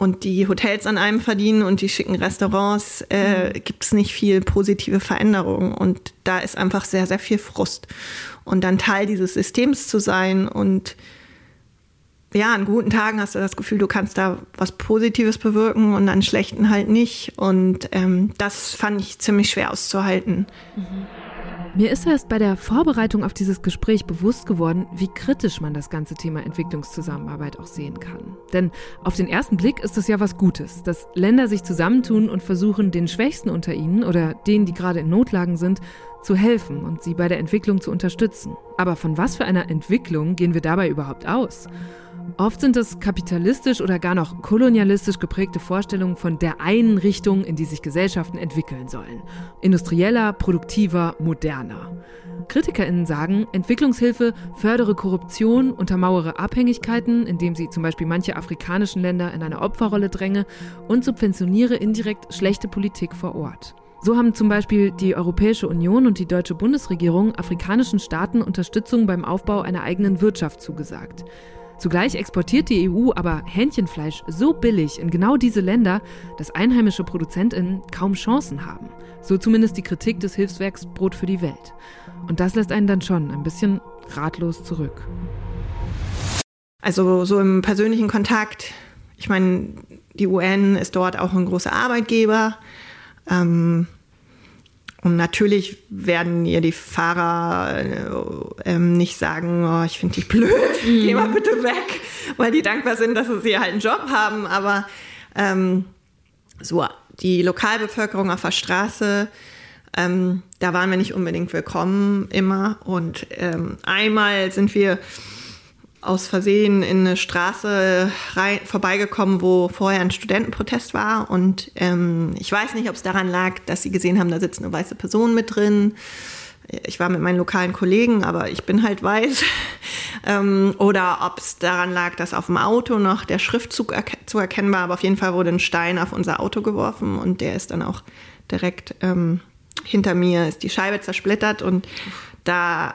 und die Hotels an einem verdienen und die schicken Restaurants, äh, mhm. gibt es nicht viel positive Veränderung. Und da ist einfach sehr, sehr viel Frust. Und dann Teil dieses Systems zu sein und ja, an guten Tagen hast du das Gefühl, du kannst da was Positives bewirken und an schlechten halt nicht. Und ähm, das fand ich ziemlich schwer auszuhalten. Mhm. Mir ist erst bei der Vorbereitung auf dieses Gespräch bewusst geworden, wie kritisch man das ganze Thema Entwicklungszusammenarbeit auch sehen kann. Denn auf den ersten Blick ist es ja was Gutes, dass Länder sich zusammentun und versuchen, den Schwächsten unter ihnen oder denen, die gerade in Notlagen sind, zu helfen und sie bei der Entwicklung zu unterstützen. Aber von was für einer Entwicklung gehen wir dabei überhaupt aus? Oft sind es kapitalistisch oder gar noch kolonialistisch geprägte Vorstellungen von der einen Richtung, in die sich Gesellschaften entwickeln sollen. Industrieller, produktiver, moderner. KritikerInnen sagen, Entwicklungshilfe fördere Korruption, untermauere Abhängigkeiten, indem sie zum Beispiel manche afrikanischen Länder in eine Opferrolle dränge und subventioniere indirekt schlechte Politik vor Ort. So haben zum Beispiel die Europäische Union und die deutsche Bundesregierung afrikanischen Staaten Unterstützung beim Aufbau einer eigenen Wirtschaft zugesagt. Zugleich exportiert die EU aber Hähnchenfleisch so billig in genau diese Länder, dass einheimische ProduzentInnen kaum Chancen haben. So zumindest die Kritik des Hilfswerks Brot für die Welt. Und das lässt einen dann schon ein bisschen ratlos zurück. Also so im persönlichen Kontakt, ich meine, die UN ist dort auch ein großer Arbeitgeber. Ähm, und natürlich werden ihr die Fahrer äh, ähm, nicht sagen, oh, ich finde dich blöd, mhm. geh mal bitte weg, weil die dankbar sind, dass sie halt einen Job haben. Aber ähm, so die Lokalbevölkerung auf der Straße, ähm, da waren wir nicht unbedingt willkommen immer. Und ähm, einmal sind wir aus Versehen in eine Straße rein, vorbeigekommen, wo vorher ein Studentenprotest war. Und ähm, ich weiß nicht, ob es daran lag, dass sie gesehen haben, da sitzt eine weiße Person mit drin. Ich war mit meinen lokalen Kollegen, aber ich bin halt weiß. [laughs] ähm, oder ob es daran lag, dass auf dem Auto noch der Schriftzug erke zu erkennen war. Aber auf jeden Fall wurde ein Stein auf unser Auto geworfen und der ist dann auch direkt ähm, hinter mir, ist die Scheibe zersplittert. Und da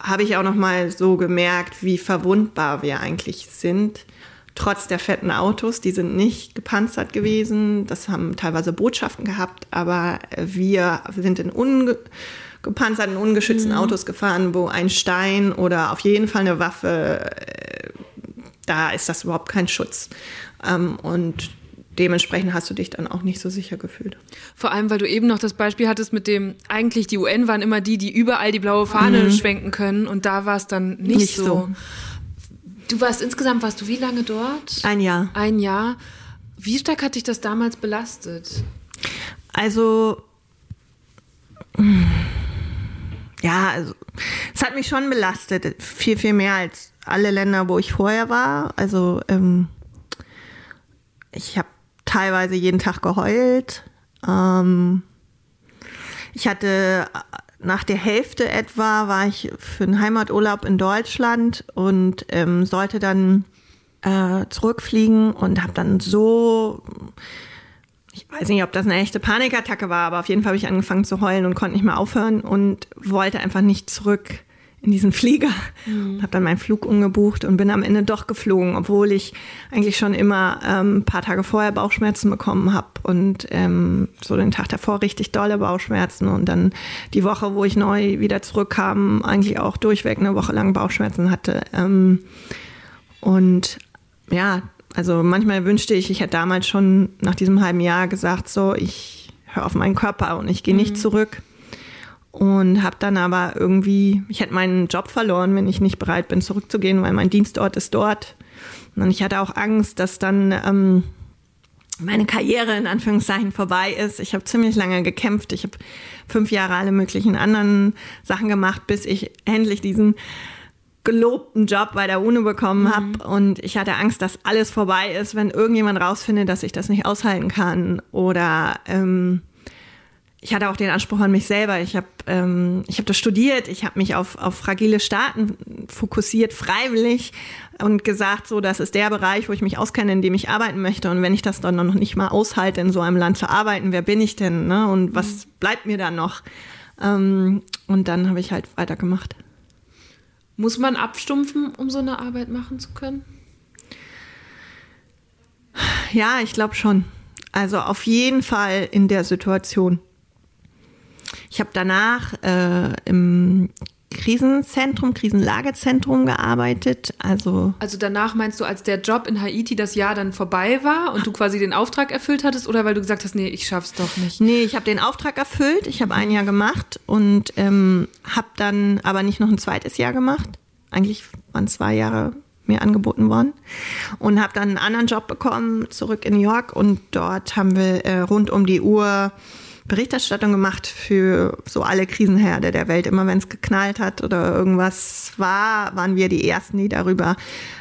habe ich auch noch mal so gemerkt, wie verwundbar wir eigentlich sind. Trotz der fetten Autos, die sind nicht gepanzert gewesen. Das haben teilweise Botschaften gehabt, aber wir sind in ungepanzerten, ungeschützten mhm. Autos gefahren, wo ein Stein oder auf jeden Fall eine Waffe, äh, da ist das überhaupt kein Schutz. Ähm, und dementsprechend hast du dich dann auch nicht so sicher gefühlt. Vor allem, weil du eben noch das Beispiel hattest mit dem, eigentlich die UN waren immer die, die überall die blaue Fahne mhm. schwenken können und da war es dann nicht, nicht so. so. Du warst insgesamt, warst du wie lange dort? Ein Jahr. Ein Jahr. Wie stark hat dich das damals belastet? Also, ja, also, es hat mich schon belastet. Viel, viel mehr als alle Länder, wo ich vorher war. Also, ähm, ich habe teilweise jeden Tag geheult. Ähm, ich hatte nach der Hälfte etwa war ich für einen Heimaturlaub in Deutschland und ähm, sollte dann äh, zurückfliegen und habe dann so, ich weiß nicht, ob das eine echte Panikattacke war, aber auf jeden Fall habe ich angefangen zu heulen und konnte nicht mehr aufhören und wollte einfach nicht zurück in diesen Flieger. Mhm. Habe dann meinen Flug umgebucht und bin am Ende doch geflogen, obwohl ich eigentlich schon immer ähm, ein paar Tage vorher Bauchschmerzen bekommen habe und ähm, so den Tag davor richtig dolle Bauchschmerzen und dann die Woche, wo ich neu wieder zurückkam, eigentlich auch durchweg eine Woche lang Bauchschmerzen hatte. Ähm, und ja, also manchmal wünschte ich, ich hätte damals schon nach diesem halben Jahr gesagt, so ich höre auf meinen Körper und ich gehe nicht mhm. zurück und habe dann aber irgendwie, ich hätte meinen Job verloren, wenn ich nicht bereit bin zurückzugehen, weil mein Dienstort ist dort. Und ich hatte auch Angst, dass dann ähm, meine Karriere in Anführungszeichen vorbei ist. Ich habe ziemlich lange gekämpft. Ich habe fünf Jahre alle möglichen anderen Sachen gemacht, bis ich endlich diesen gelobten Job bei der UNO bekommen mhm. habe und ich hatte Angst, dass alles vorbei ist, wenn irgendjemand rausfindet, dass ich das nicht aushalten kann oder ähm, ich hatte auch den Anspruch an mich selber. Ich habe ähm, ich hab das studiert, ich habe mich auf, auf fragile Staaten fokussiert, freiwillig und gesagt, so, das ist der Bereich, wo ich mich auskenne, in dem ich arbeiten möchte. Und wenn ich das dann noch nicht mal aushalte, in so einem Land zu arbeiten, wer bin ich denn? Ne? Und was mhm. bleibt mir dann noch? Ähm, und dann habe ich halt weitergemacht. Muss man abstumpfen, um so eine Arbeit machen zu können? Ja, ich glaube schon. Also auf jeden Fall in der Situation. Ich habe danach äh, im Krisenzentrum, Krisenlagezentrum gearbeitet. Also, also danach meinst du, als der Job in Haiti das Jahr dann vorbei war und du quasi den Auftrag erfüllt hattest oder weil du gesagt hast, nee, ich schaff's doch nicht? Nee, ich habe den Auftrag erfüllt. Ich habe ein Jahr gemacht und ähm, habe dann aber nicht noch ein zweites Jahr gemacht. Eigentlich waren zwei Jahre mir angeboten worden und habe dann einen anderen Job bekommen, zurück in New York und dort haben wir äh, rund um die Uhr Berichterstattung gemacht für so alle Krisenherde der Welt. Immer wenn es geknallt hat oder irgendwas war, waren wir die Ersten, die darüber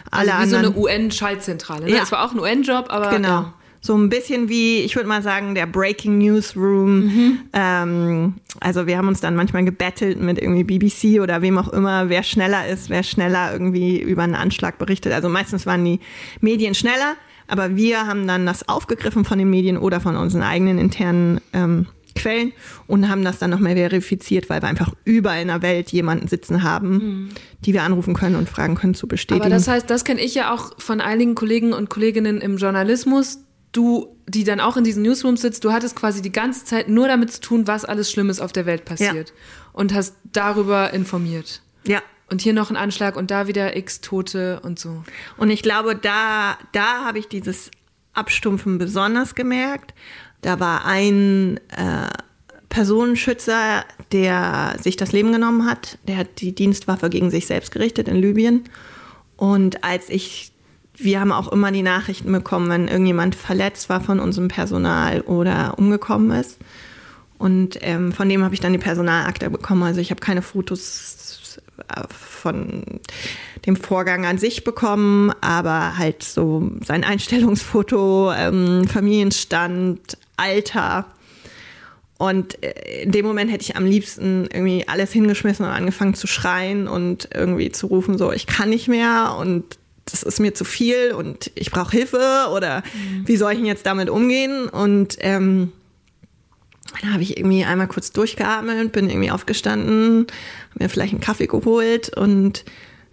alle also wie anderen. so eine UN-Schaltzentrale. Ne? Ja. Das war auch ein UN-Job, aber. Genau. Ja. So ein bisschen wie, ich würde mal sagen, der Breaking Newsroom. Mhm. Ähm, also wir haben uns dann manchmal gebettelt mit irgendwie BBC oder wem auch immer, wer schneller ist, wer schneller irgendwie über einen Anschlag berichtet. Also meistens waren die Medien schneller, aber wir haben dann das aufgegriffen von den Medien oder von unseren eigenen internen ähm, Quellen und haben das dann nochmal verifiziert, weil wir einfach überall in der Welt jemanden sitzen haben, mhm. die wir anrufen können und fragen können zu bestätigen. Aber das heißt, das kenne ich ja auch von einigen Kollegen und Kolleginnen im Journalismus. Du, die dann auch in diesen Newsrooms sitzt, du hattest quasi die ganze Zeit nur damit zu tun, was alles Schlimmes auf der Welt passiert. Ja. Und hast darüber informiert. Ja, und hier noch ein Anschlag und da wieder x Tote und so. Und ich glaube, da, da habe ich dieses Abstumpfen besonders gemerkt. Da war ein äh, Personenschützer, der sich das Leben genommen hat. Der hat die Dienstwaffe gegen sich selbst gerichtet in Libyen. Und als ich, wir haben auch immer die Nachrichten bekommen, wenn irgendjemand verletzt war von unserem Personal oder umgekommen ist. Und ähm, von dem habe ich dann die Personalakte bekommen. Also ich habe keine Fotos äh, von dem Vorgang an sich bekommen, aber halt so sein Einstellungsfoto, ähm, Familienstand, Alter. Und äh, in dem Moment hätte ich am liebsten irgendwie alles hingeschmissen und angefangen zu schreien und irgendwie zu rufen, so, ich kann nicht mehr und das ist mir zu viel und ich brauche Hilfe oder mhm. wie soll ich denn jetzt damit umgehen? Und ähm, dann habe ich irgendwie einmal kurz durchgeatmet, bin irgendwie aufgestanden, mir vielleicht einen Kaffee geholt und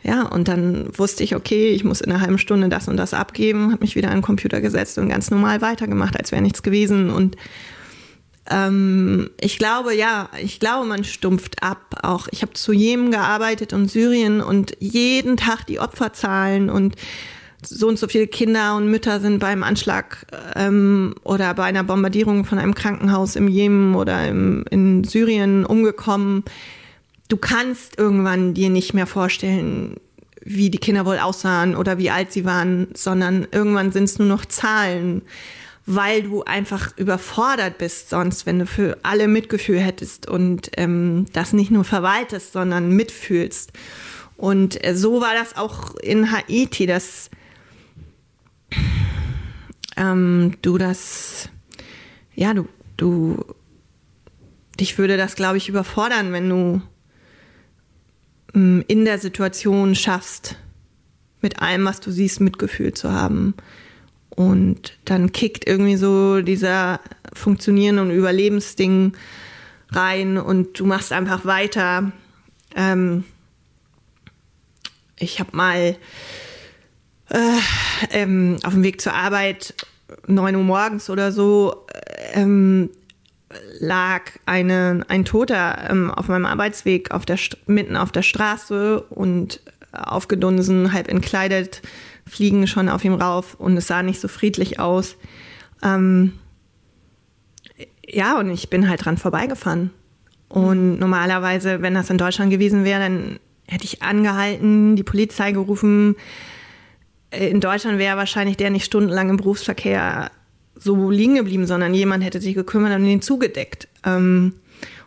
ja, und dann wusste ich, okay, ich muss in einer halben Stunde das und das abgeben, habe mich wieder an den Computer gesetzt und ganz normal weitergemacht, als wäre nichts gewesen. Und ähm, ich glaube, ja, ich glaube, man stumpft ab. Auch ich habe zu Jemen gearbeitet und Syrien und jeden Tag die Opferzahlen und so und so viele Kinder und Mütter sind beim Anschlag ähm, oder bei einer Bombardierung von einem Krankenhaus im Jemen oder im, in Syrien umgekommen. Du kannst irgendwann dir nicht mehr vorstellen, wie die Kinder wohl aussahen oder wie alt sie waren, sondern irgendwann sind es nur noch Zahlen, weil du einfach überfordert bist sonst, wenn du für alle Mitgefühl hättest und ähm, das nicht nur verwaltest, sondern mitfühlst. Und äh, so war das auch in Haiti, dass ähm, du das, ja, du, du, dich würde das, glaube ich, überfordern, wenn du in der Situation schaffst, mit allem, was du siehst, Mitgefühl zu haben. Und dann kickt irgendwie so dieser Funktionieren und Überlebensding rein und du machst einfach weiter. Ähm, ich habe mal äh, ähm, auf dem Weg zur Arbeit, 9 Uhr morgens oder so, ähm, lag eine, ein Toter ähm, auf meinem Arbeitsweg auf der, mitten auf der Straße und aufgedunsen, halb entkleidet, fliegen schon auf ihm rauf und es sah nicht so friedlich aus. Ähm, ja, und ich bin halt dran vorbeigefahren. Und normalerweise, wenn das in Deutschland gewesen wäre, dann hätte ich angehalten, die Polizei gerufen, in Deutschland wäre wahrscheinlich der nicht stundenlang im Berufsverkehr so liegen geblieben, sondern jemand hätte sich gekümmert und ihn zugedeckt. Ähm,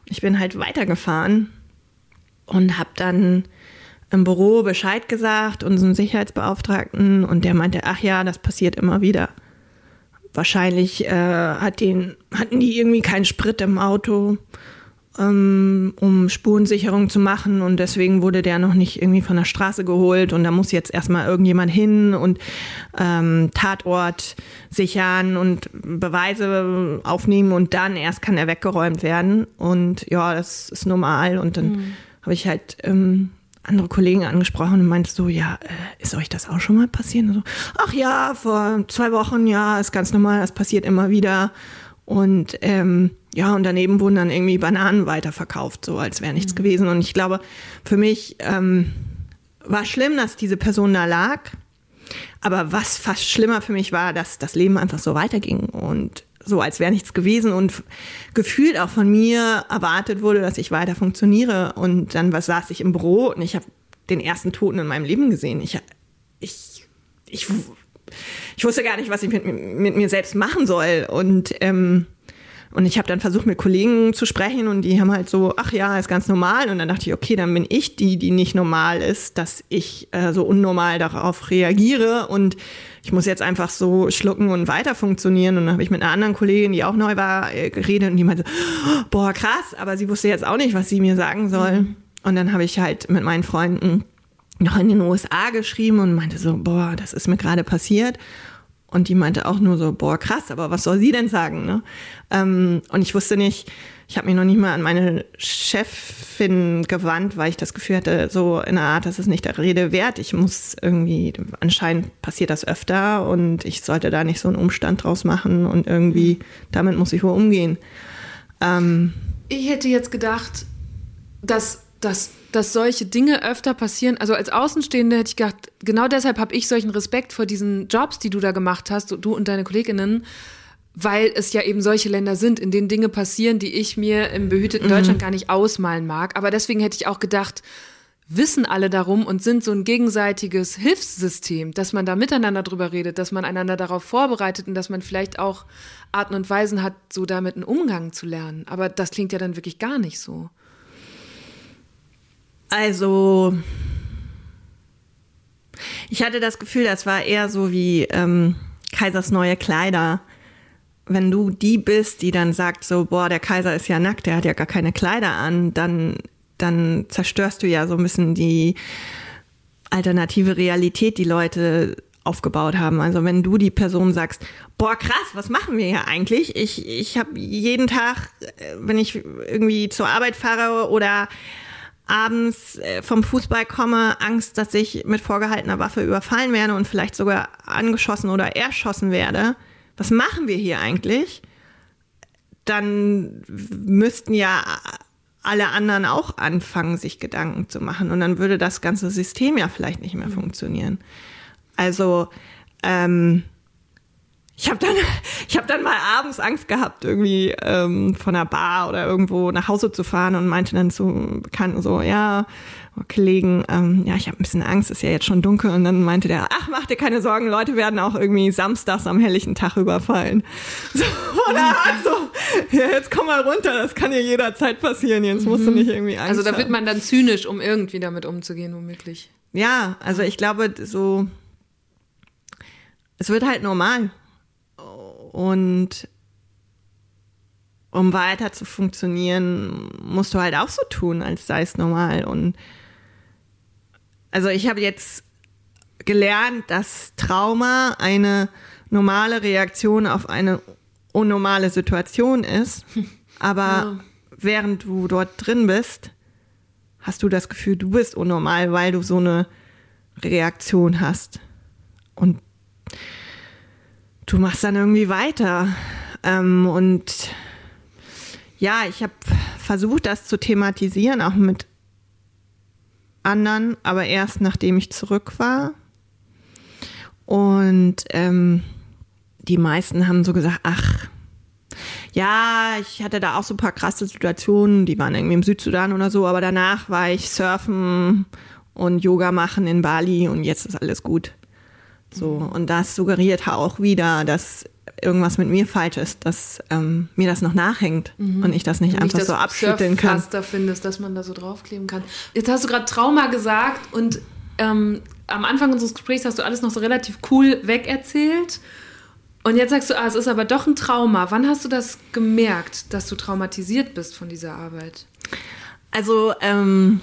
ich bin halt weitergefahren und habe dann im Büro Bescheid gesagt, unserem Sicherheitsbeauftragten, und der meinte, ach ja, das passiert immer wieder. Wahrscheinlich äh, hat den, hatten die irgendwie keinen Sprit im Auto ähm, um Spurensicherung zu machen und deswegen wurde der noch nicht irgendwie von der Straße geholt und da muss jetzt erstmal irgendjemand hin und ähm, Tatort sichern und Beweise aufnehmen und dann erst kann er weggeräumt werden und ja, das ist normal und dann mhm. habe ich halt ähm, andere Kollegen angesprochen und meinte so, ja, äh, ist euch das auch schon mal passiert? So, ach ja, vor zwei Wochen, ja, ist ganz normal, das passiert immer wieder. Und ähm, ja, und daneben wurden dann irgendwie Bananen weiterverkauft, so als wäre nichts mhm. gewesen. Und ich glaube, für mich ähm, war schlimm, dass diese Person da lag. Aber was fast schlimmer für mich war, dass das Leben einfach so weiterging und so, als wäre nichts gewesen und gefühlt auch von mir erwartet wurde, dass ich weiter funktioniere. Und dann was saß ich im Büro und ich habe den ersten Toten in meinem Leben gesehen. Ich, ich, ich, ich wusste gar nicht, was ich mit, mit mir selbst machen soll. Und ähm, und ich habe dann versucht, mit Kollegen zu sprechen und die haben halt so, ach ja, ist ganz normal. Und dann dachte ich, okay, dann bin ich die, die nicht normal ist, dass ich äh, so unnormal darauf reagiere und ich muss jetzt einfach so schlucken und weiter funktionieren. Und dann habe ich mit einer anderen Kollegin, die auch neu war, äh, geredet und die meinte, boah, krass, aber sie wusste jetzt auch nicht, was sie mir sagen soll. Mhm. Und dann habe ich halt mit meinen Freunden noch in den USA geschrieben und meinte so, boah, das ist mir gerade passiert. Und die meinte auch nur so, boah, krass, aber was soll sie denn sagen? Ne? Ähm, und ich wusste nicht, ich habe mich noch nicht mal an meine Chefin gewandt, weil ich das Gefühl hatte, so in der Art, das ist nicht der Rede wert. Ich muss irgendwie, anscheinend passiert das öfter und ich sollte da nicht so einen Umstand draus machen und irgendwie, damit muss ich wohl umgehen. Ähm, ich hätte jetzt gedacht, dass dass, dass solche Dinge öfter passieren. Also als Außenstehende hätte ich gedacht, genau deshalb habe ich solchen Respekt vor diesen Jobs, die du da gemacht hast, du und deine Kolleginnen, weil es ja eben solche Länder sind, in denen Dinge passieren, die ich mir im behüteten mhm. Deutschland gar nicht ausmalen mag. Aber deswegen hätte ich auch gedacht, wissen alle darum und sind so ein gegenseitiges Hilfssystem, dass man da miteinander drüber redet, dass man einander darauf vorbereitet und dass man vielleicht auch Arten und Weisen hat, so damit einen Umgang zu lernen. Aber das klingt ja dann wirklich gar nicht so. Also, Ich hatte das Gefühl, das war eher so wie ähm, Kaisers neue Kleider. Wenn du die bist, die dann sagt so, boah, der Kaiser ist ja nackt, der hat ja gar keine Kleider an, dann, dann zerstörst du ja so ein bisschen die alternative Realität, die Leute aufgebaut haben. Also wenn du die Person sagst, boah, krass, was machen wir hier eigentlich? Ich, ich habe jeden Tag, äh, wenn ich irgendwie zur Arbeit fahre oder abends äh, vom Fußball komme, Angst, dass ich mit vorgehaltener Waffe überfallen werde und vielleicht sogar angeschossen oder erschossen werde. Was machen wir hier eigentlich? Dann müssten ja alle anderen auch anfangen, sich Gedanken zu machen. Und dann würde das ganze System ja vielleicht nicht mehr funktionieren. Also ähm, ich habe dann, [laughs] ich habe dann mal abends Angst gehabt, irgendwie ähm, von einer Bar oder irgendwo nach Hause zu fahren und meinte dann zu Bekannten so, ja, Kollegen, ähm, ja, ich habe ein bisschen Angst, ist ja jetzt schon dunkel. Und dann meinte der, ach, mach dir keine Sorgen, Leute werden auch irgendwie samstags am helllichen Tag überfallen. [laughs] So, oder halt so, ja, jetzt komm mal runter, das kann ja jederzeit passieren, jetzt musst du mhm. nicht irgendwie Angst Also da wird man dann zynisch, um irgendwie damit umzugehen, womöglich. Ja, also ich glaube, so, es wird halt normal. Und um weiter zu funktionieren, musst du halt auch so tun, als sei es normal. Und also ich habe jetzt gelernt, dass Trauma eine normale Reaktion auf eine unnormale Situation ist. [laughs] Aber ja. während du dort drin bist, hast du das Gefühl, du bist unnormal, weil du so eine Reaktion hast. Und du machst dann irgendwie weiter. Ähm, und ja, ich habe versucht, das zu thematisieren, auch mit anderen, aber erst nachdem ich zurück war. Und ähm, die meisten haben so gesagt, ach, ja, ich hatte da auch so ein paar krasse Situationen, die waren irgendwie im Südsudan oder so, aber danach war ich surfen und Yoga machen in Bali und jetzt ist alles gut. So, und das suggeriert auch wieder, dass irgendwas mit mir falsch ist, dass ähm, mir das noch nachhängt mhm. und ich das nicht und einfach so abschütteln kann. da findest, dass man da so draufkleben kann. Jetzt hast du gerade Trauma gesagt und ähm, am Anfang unseres Gesprächs hast du alles noch so relativ cool wegerzählt. Und jetzt sagst du, ah, es ist aber doch ein Trauma. Wann hast du das gemerkt, dass du traumatisiert bist von dieser Arbeit? Also, ähm,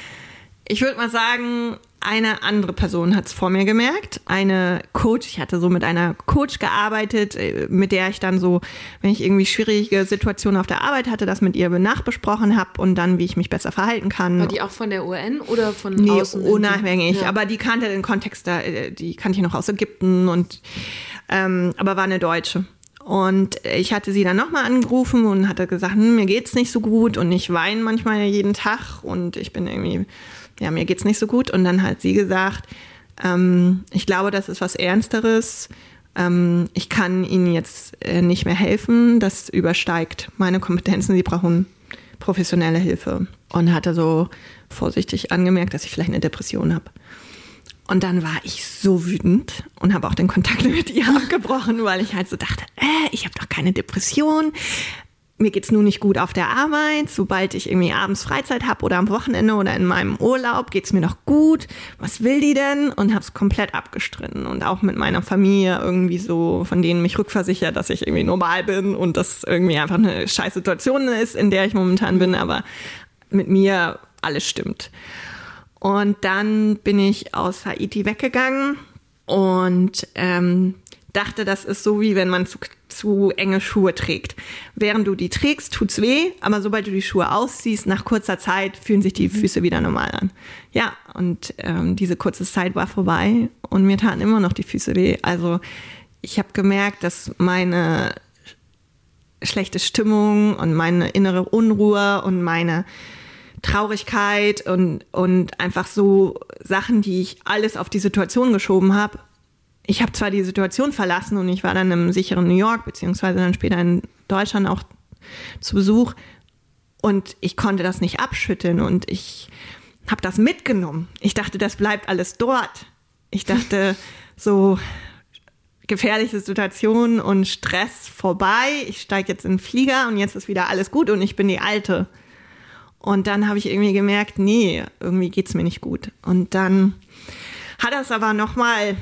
[laughs] ich würde mal sagen, eine andere Person hat es vor mir gemerkt. Eine Coach, ich hatte so mit einer Coach gearbeitet, äh, mit der ich dann so, wenn ich irgendwie schwierige Situationen auf der Arbeit hatte, das mit ihr nachbesprochen habe und dann, wie ich mich besser verhalten kann. War die auch von der UN oder von nee, außen? unabhängig. Ja. Aber die kannte den Kontext da, äh, die kannte ich noch aus Ägypten und ähm, aber war eine Deutsche. Und ich hatte sie dann nochmal angerufen und hatte gesagt, hm, mir geht's nicht so gut und ich weine manchmal jeden Tag und ich bin irgendwie ja, mir geht's nicht so gut. Und dann hat sie gesagt, ähm, ich glaube, das ist was Ernsteres. Ähm, ich kann Ihnen jetzt äh, nicht mehr helfen. Das übersteigt meine Kompetenzen. Sie brauchen professionelle Hilfe. Und hatte so vorsichtig angemerkt, dass ich vielleicht eine Depression habe. Und dann war ich so wütend und habe auch den Kontakt [laughs] mit ihr abgebrochen, weil ich halt so dachte, äh, ich habe doch keine Depression mir geht's nur nicht gut auf der Arbeit. Sobald ich irgendwie abends Freizeit habe oder am Wochenende oder in meinem Urlaub, geht's mir noch gut. Was will die denn? Und hab's komplett abgestritten. Und auch mit meiner Familie irgendwie so, von denen mich rückversichert, dass ich irgendwie normal bin und das irgendwie einfach eine scheiß Situation ist, in der ich momentan bin. Aber mit mir alles stimmt. Und dann bin ich aus Haiti weggegangen und ähm, dachte, das ist so wie wenn man zu, zu enge Schuhe trägt. Während du die trägst, tut's weh, aber sobald du die Schuhe ausziehst, nach kurzer Zeit fühlen sich die. Füße wieder normal an. Ja, und ähm, diese kurze Zeit war vorbei und mir taten immer noch die Füße weh. Also ich habe gemerkt, dass meine schlechte Stimmung und meine innere Unruhe und meine Traurigkeit und, und einfach so Sachen, die ich alles auf die Situation geschoben habe, ich habe zwar die Situation verlassen und ich war dann im sicheren New York, beziehungsweise dann später in Deutschland auch zu Besuch und ich konnte das nicht abschütteln und ich habe das mitgenommen. Ich dachte, das bleibt alles dort. Ich dachte, [laughs] so gefährliche Situationen und Stress vorbei. Ich steige jetzt in den Flieger und jetzt ist wieder alles gut und ich bin die Alte. Und dann habe ich irgendwie gemerkt, nee, irgendwie geht's mir nicht gut. Und dann hat das aber nochmal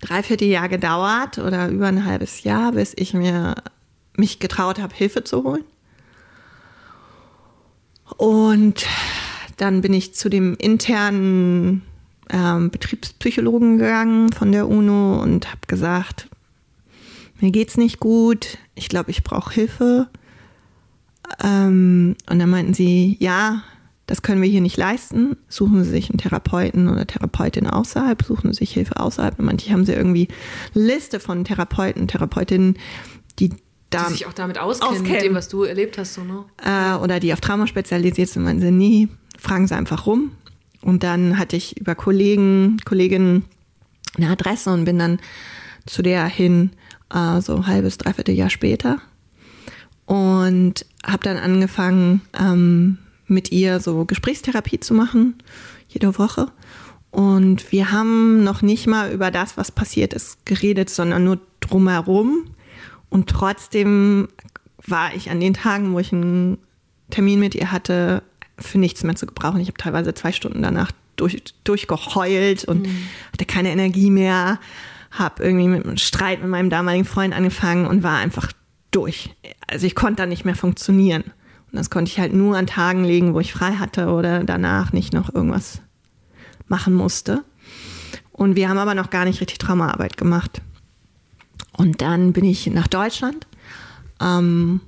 dreiviertel Jahr gedauert oder über ein halbes Jahr, bis ich mir mich getraut habe, Hilfe zu holen. Und dann bin ich zu dem internen ähm, Betriebspsychologen gegangen von der UNO und habe gesagt, mir geht's nicht gut, ich glaube, ich brauche Hilfe. Ähm, und dann meinten sie, ja, das können wir hier nicht leisten. Suchen Sie sich einen Therapeuten oder Therapeutin außerhalb, suchen Sie sich Hilfe außerhalb. Und manche haben sie irgendwie Liste von Therapeuten, Therapeutinnen, die da die sich auch damit auskennen, auskennen, mit dem, was du erlebt hast, so, ne? Äh, oder die auf Trauma spezialisiert sind, meinen sie, nie, fragen sie einfach rum. Und dann hatte ich über Kollegen, Kolleginnen eine Adresse und bin dann zu der hin, äh, so ein halbes, dreiviertel Jahr später. Und habe dann angefangen, ähm, mit ihr so Gesprächstherapie zu machen, jede Woche. Und wir haben noch nicht mal über das, was passiert ist, geredet, sondern nur drumherum. Und trotzdem war ich an den Tagen, wo ich einen Termin mit ihr hatte, für nichts mehr zu gebrauchen. Ich habe teilweise zwei Stunden danach durch, durchgeheult und mhm. hatte keine Energie mehr. Habe irgendwie mit einem Streit mit meinem damaligen Freund angefangen und war einfach durch. Also ich konnte da nicht mehr funktionieren. Und das konnte ich halt nur an Tagen legen, wo ich frei hatte oder danach nicht noch irgendwas machen musste. Und wir haben aber noch gar nicht richtig Traumaarbeit gemacht. Und dann bin ich nach Deutschland. Ähm,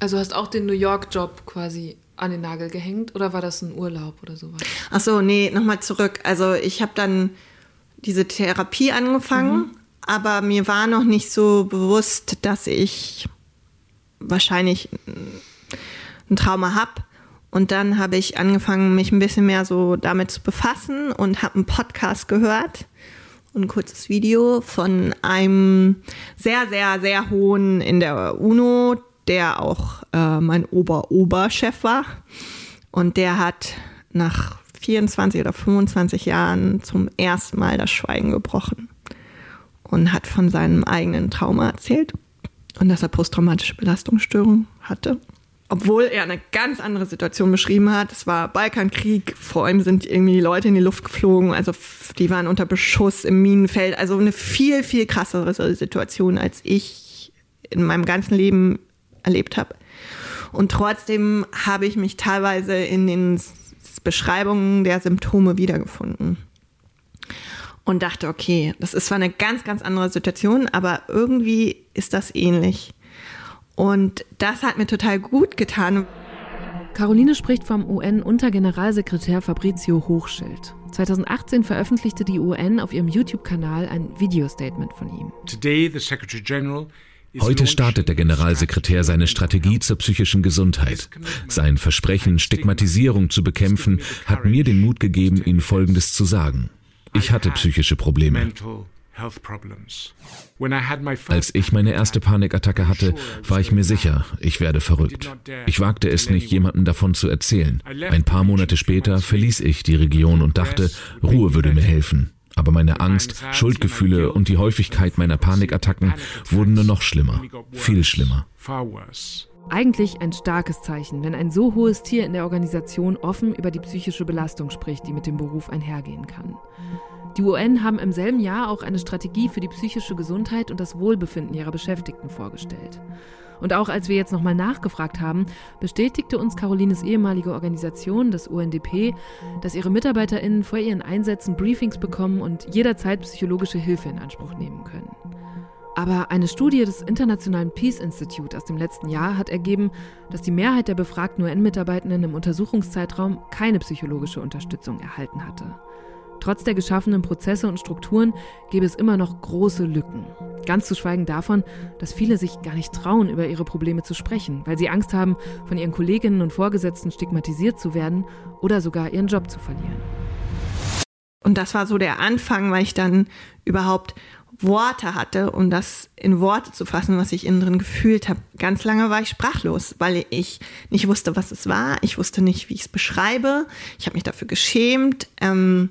also hast auch den New York-Job quasi an den Nagel gehängt oder war das ein Urlaub oder sowas? Ach so, nee, nochmal zurück. Also ich habe dann diese Therapie angefangen, mhm. aber mir war noch nicht so bewusst, dass ich wahrscheinlich ein Trauma habe. Und dann habe ich angefangen, mich ein bisschen mehr so damit zu befassen und habe einen Podcast gehört ein kurzes Video von einem sehr, sehr, sehr hohen in der UNO, der auch äh, mein Ober-Oberchef war. Und der hat nach 24 oder 25 Jahren zum ersten Mal das Schweigen gebrochen und hat von seinem eigenen Trauma erzählt und dass er posttraumatische Belastungsstörung hatte obwohl er eine ganz andere Situation beschrieben hat. Es war Balkankrieg, vor allem sind irgendwie Leute in die Luft geflogen, also die waren unter Beschuss im Minenfeld, also eine viel, viel krassere Situation, als ich in meinem ganzen Leben erlebt habe. Und trotzdem habe ich mich teilweise in den Beschreibungen der Symptome wiedergefunden. Und dachte, okay, das ist zwar eine ganz, ganz andere Situation, aber irgendwie ist das ähnlich. Und das hat mir total gut getan. Caroline spricht vom UN-Untergeneralsekretär Fabrizio Hochschild. 2018 veröffentlichte die UN auf ihrem YouTube-Kanal ein Videostatement von ihm. Heute startet der Generalsekretär seine Strategie zur psychischen Gesundheit. Sein Versprechen, Stigmatisierung zu bekämpfen, hat mir den Mut gegeben, Ihnen Folgendes zu sagen. Ich hatte psychische Probleme. Als ich meine erste Panikattacke hatte, war ich mir sicher, ich werde verrückt. Ich wagte es nicht, jemandem davon zu erzählen. Ein paar Monate später verließ ich die Region und dachte, Ruhe würde mir helfen. Aber meine Angst, Schuldgefühle und die Häufigkeit meiner Panikattacken wurden nur noch schlimmer, viel schlimmer. Eigentlich ein starkes Zeichen, wenn ein so hohes Tier in der Organisation offen über die psychische Belastung spricht, die mit dem Beruf einhergehen kann. Die UN haben im selben Jahr auch eine Strategie für die psychische Gesundheit und das Wohlbefinden ihrer Beschäftigten vorgestellt. Und auch als wir jetzt nochmal nachgefragt haben, bestätigte uns Carolines ehemalige Organisation, das UNDP, dass ihre MitarbeiterInnen vor ihren Einsätzen Briefings bekommen und jederzeit psychologische Hilfe in Anspruch nehmen können. Aber eine Studie des Internationalen Peace Institute aus dem letzten Jahr hat ergeben, dass die Mehrheit der befragten UN-Mitarbeitenden im Untersuchungszeitraum keine psychologische Unterstützung erhalten hatte. Trotz der geschaffenen Prozesse und Strukturen gäbe es immer noch große Lücken. Ganz zu schweigen davon, dass viele sich gar nicht trauen, über ihre Probleme zu sprechen, weil sie Angst haben, von ihren Kolleginnen und Vorgesetzten stigmatisiert zu werden oder sogar ihren Job zu verlieren. Und das war so der Anfang, weil ich dann überhaupt Worte hatte, um das in Worte zu fassen, was ich innen drin gefühlt habe. Ganz lange war ich sprachlos, weil ich nicht wusste, was es war. Ich wusste nicht, wie ich es beschreibe. Ich habe mich dafür geschämt. Ähm,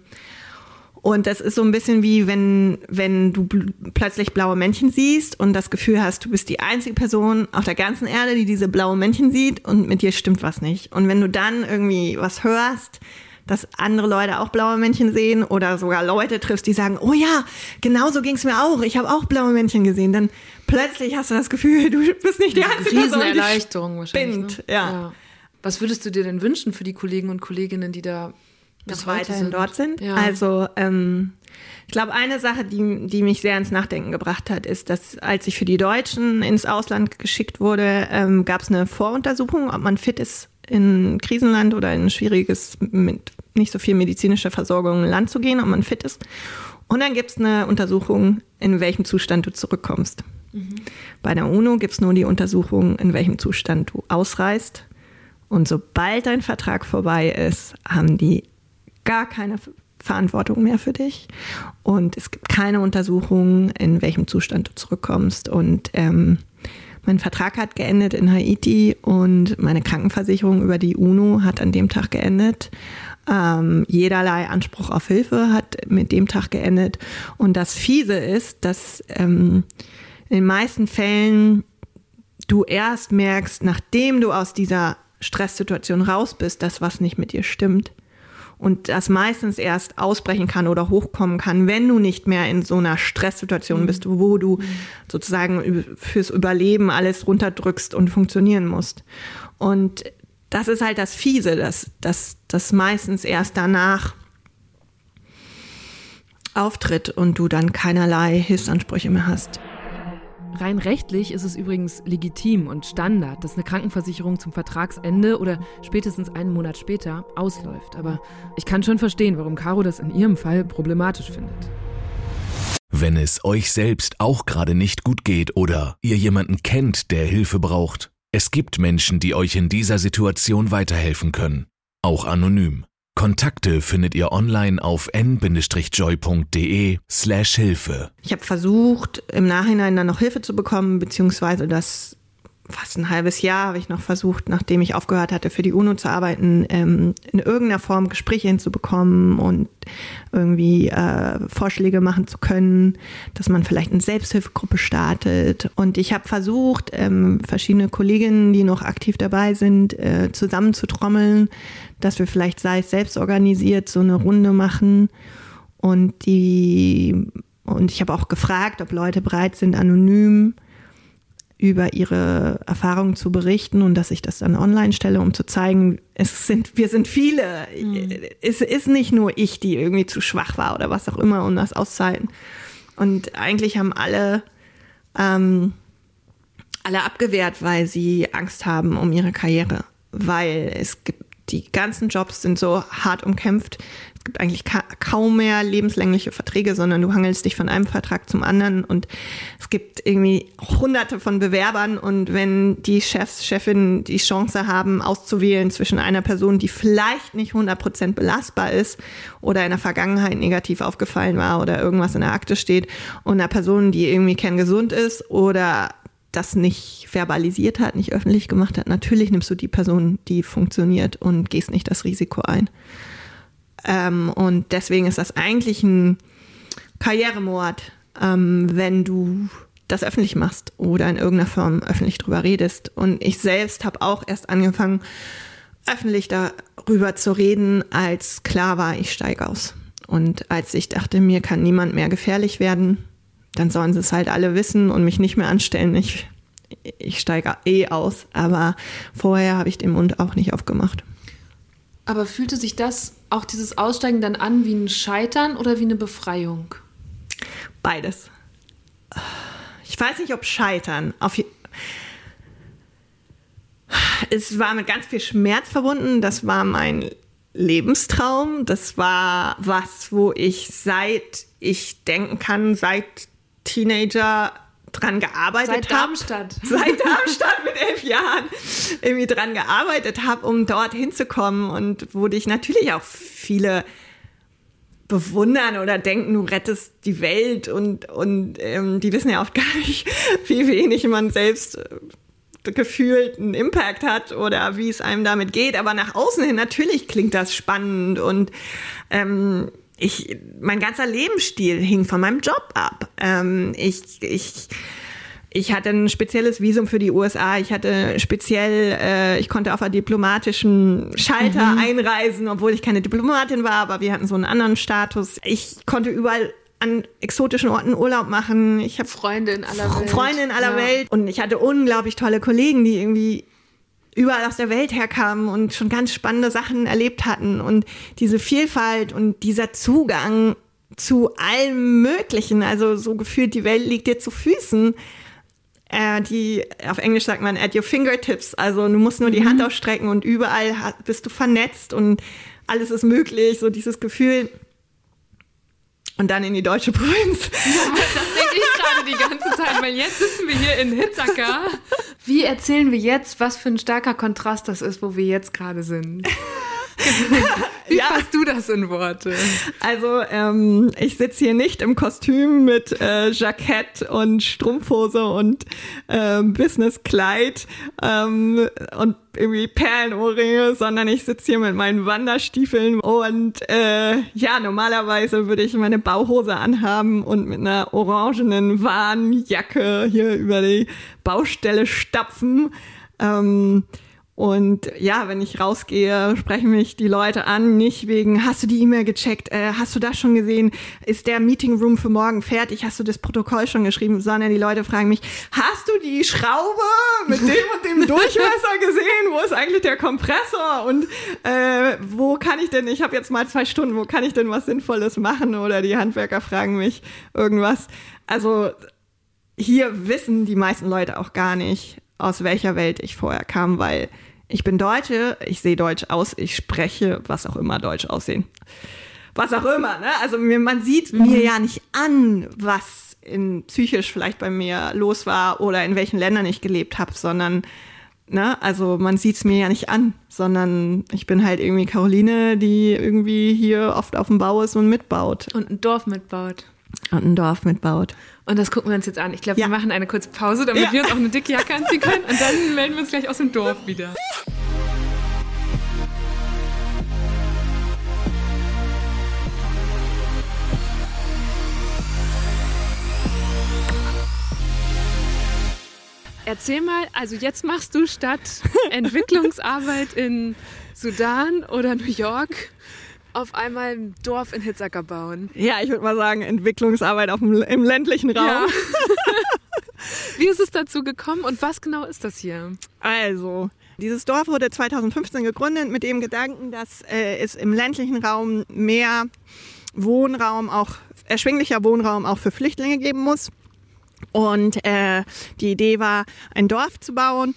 und das ist so ein bisschen wie, wenn, wenn du plötzlich blaue Männchen siehst und das Gefühl hast, du bist die einzige Person auf der ganzen Erde, die diese blauen Männchen sieht und mit dir stimmt was nicht. Und wenn du dann irgendwie was hörst, dass andere Leute auch blaue Männchen sehen oder sogar Leute triffst, die sagen, oh ja, genau so ging es mir auch, ich habe auch blaue Männchen gesehen, dann plötzlich hast du das Gefühl, [laughs] du bist nicht die einzige Person, Riesenerleichterung wahrscheinlich. Ne? Ja. ja. Was würdest du dir denn wünschen für die Kollegen und Kolleginnen, die da bis weiterhin sind? dort sind? Ja. Also ähm, ich glaube, eine Sache, die, die mich sehr ins Nachdenken gebracht hat, ist, dass als ich für die Deutschen ins Ausland geschickt wurde, ähm, gab es eine Voruntersuchung, ob man fit ist, in ein Krisenland oder in ein schwieriges, mit nicht so viel medizinischer Versorgung Land zu gehen, ob man fit ist. Und dann gibt es eine Untersuchung, in welchem Zustand du zurückkommst. Mhm. Bei der UNO gibt es nur die Untersuchung, in welchem Zustand du ausreist. Und sobald dein Vertrag vorbei ist, haben die gar keine Verantwortung mehr für dich. Und es gibt keine Untersuchung, in welchem Zustand du zurückkommst. Und ähm, mein Vertrag hat geendet in Haiti und meine Krankenversicherung über die UNO hat an dem Tag geendet. Ähm, jederlei Anspruch auf Hilfe hat mit dem Tag geendet. Und das Fiese ist, dass ähm, in den meisten Fällen du erst merkst, nachdem du aus dieser Stresssituation raus bist, dass was nicht mit dir stimmt und das meistens erst ausbrechen kann oder hochkommen kann, wenn du nicht mehr in so einer Stresssituation mhm. bist, wo du mhm. sozusagen fürs Überleben alles runterdrückst und funktionieren musst. Und das ist halt das Fiese, dass das meistens erst danach auftritt und du dann keinerlei Hilfsansprüche mehr hast. Rein rechtlich ist es übrigens legitim und Standard, dass eine Krankenversicherung zum Vertragsende oder spätestens einen Monat später ausläuft. Aber ich kann schon verstehen, warum Caro das in ihrem Fall problematisch findet. Wenn es euch selbst auch gerade nicht gut geht oder ihr jemanden kennt, der Hilfe braucht, es gibt Menschen, die euch in dieser Situation weiterhelfen können, auch anonym. Kontakte findet ihr online auf n-joy.de slash Hilfe. Ich habe versucht, im Nachhinein dann noch Hilfe zu bekommen, beziehungsweise das fast ein halbes Jahr habe ich noch versucht, nachdem ich aufgehört hatte, für die UNO zu arbeiten, ähm, in irgendeiner Form Gespräche hinzubekommen und irgendwie äh, Vorschläge machen zu können, dass man vielleicht eine Selbsthilfegruppe startet. Und ich habe versucht, ähm, verschiedene Kolleginnen, die noch aktiv dabei sind, äh, zusammenzutrommeln, dass wir vielleicht, sei es selbst organisiert, so eine Runde machen. Und die und ich habe auch gefragt, ob Leute bereit sind, anonym über ihre Erfahrungen zu berichten und dass ich das dann online stelle, um zu zeigen, es sind, wir sind viele. Mhm. Es ist nicht nur ich, die irgendwie zu schwach war oder was auch immer, um das auszuhalten. Und eigentlich haben alle, ähm, alle abgewehrt, weil sie Angst haben um ihre Karriere. Weil es gibt, die ganzen Jobs sind so hart umkämpft es gibt eigentlich ka kaum mehr lebenslängliche Verträge, sondern du hangelst dich von einem Vertrag zum anderen und es gibt irgendwie hunderte von Bewerbern und wenn die Chefs, Chefinnen die Chance haben, auszuwählen zwischen einer Person, die vielleicht nicht 100% belastbar ist oder in der Vergangenheit negativ aufgefallen war oder irgendwas in der Akte steht und einer Person, die irgendwie kerngesund ist oder das nicht verbalisiert hat, nicht öffentlich gemacht hat, natürlich nimmst du die Person, die funktioniert und gehst nicht das Risiko ein. Ähm, und deswegen ist das eigentlich ein Karrieremord, ähm, wenn du das öffentlich machst oder in irgendeiner Form öffentlich drüber redest. Und ich selbst habe auch erst angefangen, öffentlich darüber zu reden, als klar war, ich steige aus. Und als ich dachte, mir kann niemand mehr gefährlich werden, dann sollen sie es halt alle wissen und mich nicht mehr anstellen. Ich, ich steige eh aus, aber vorher habe ich den Mund auch nicht aufgemacht. Aber fühlte sich das, auch dieses Aussteigen dann an wie ein Scheitern oder wie eine Befreiung? Beides. Ich weiß nicht, ob Scheitern. Auf es war mit ganz viel Schmerz verbunden. Das war mein Lebenstraum. Das war was, wo ich seit ich denken kann, seit Teenager dran gearbeitet habe. Seit Darmstadt. [laughs] Seit Darmstadt mit elf Jahren irgendwie dran gearbeitet habe, um dort hinzukommen und wo dich natürlich auch viele bewundern oder denken, du rettest die Welt und, und ähm, die wissen ja auch [laughs] gar nicht, wie wenig man selbst äh, gefühlt einen Impact hat oder wie es einem damit geht. Aber nach außen hin natürlich klingt das spannend und ähm, ich, mein ganzer Lebensstil hing von meinem Job ab. Ähm, ich, ich, ich hatte ein spezielles Visum für die USA. Ich hatte speziell, äh, ich konnte auf einer diplomatischen Schalter mhm. einreisen, obwohl ich keine Diplomatin war, aber wir hatten so einen anderen Status. Ich konnte überall an exotischen Orten Urlaub machen. Ich habe Freunde in aller Welt. Freunde in aller ja. Welt. Und ich hatte unglaublich tolle Kollegen, die irgendwie überall aus der Welt herkamen und schon ganz spannende Sachen erlebt hatten. Und diese Vielfalt und dieser Zugang zu allem Möglichen, also so gefühlt, die Welt liegt dir zu Füßen äh, die, auf Englisch sagt man at your fingertips, also du musst nur die mhm. Hand ausstrecken und überall bist du vernetzt und alles ist möglich, so dieses Gefühl. Und dann in die deutsche Provinz. Das denke ich gerade die ganze Zeit, weil jetzt sitzen wir hier in Hitzacker. Wie erzählen wir jetzt, was für ein starker Kontrast das ist, wo wir jetzt gerade sind? [laughs] Wie ja. fasst du das in Worte? Also ähm, ich sitze hier nicht im Kostüm mit äh, Jackett und Strumpfhose und äh, Businesskleid ähm, und irgendwie Perlenohrringe, sondern ich sitze hier mit meinen Wanderstiefeln und äh, ja, normalerweise würde ich meine Bauhose anhaben und mit einer orangenen Warnjacke hier über die Baustelle stapfen. Ähm, und ja, wenn ich rausgehe, sprechen mich die Leute an, nicht wegen, hast du die E-Mail gecheckt, äh, hast du das schon gesehen, ist der Meeting Room für morgen fertig, hast du das Protokoll schon geschrieben, sondern die Leute fragen mich, hast du die Schraube mit dem und dem Durchmesser gesehen, wo ist eigentlich der Kompressor? Und äh, wo kann ich denn, ich habe jetzt mal zwei Stunden, wo kann ich denn was Sinnvolles machen? Oder die Handwerker fragen mich irgendwas. Also hier wissen die meisten Leute auch gar nicht, aus welcher Welt ich vorher kam, weil ich bin Deutsche, ich sehe deutsch aus, ich spreche, was auch immer deutsch aussehen. Was auch immer, ne? Also mir, man sieht mhm. mir ja nicht an, was in psychisch vielleicht bei mir los war oder in welchen Ländern ich gelebt habe, sondern Ne? Also man sieht es mir ja nicht an, sondern ich bin halt irgendwie Caroline, die irgendwie hier oft auf dem Bau ist und mitbaut. Und ein Dorf mitbaut. Und ein Dorf mitbaut. Und das gucken wir uns jetzt an. Ich glaube, ja. wir machen eine kurze Pause, damit ja. wir uns auch eine dicke Jacke [laughs] anziehen können. Und dann melden wir uns gleich aus dem Dorf wieder. Erzähl mal, also jetzt machst du statt [laughs] Entwicklungsarbeit in Sudan oder New York auf einmal ein Dorf in Hitzacker bauen. Ja, ich würde mal sagen, Entwicklungsarbeit auf dem, im ländlichen Raum. Ja. [laughs] Wie ist es dazu gekommen und was genau ist das hier? Also, dieses Dorf wurde 2015 gegründet mit dem Gedanken, dass äh, es im ländlichen Raum mehr Wohnraum, auch erschwinglicher Wohnraum auch für Flüchtlinge geben muss. Und äh, die Idee war, ein Dorf zu bauen,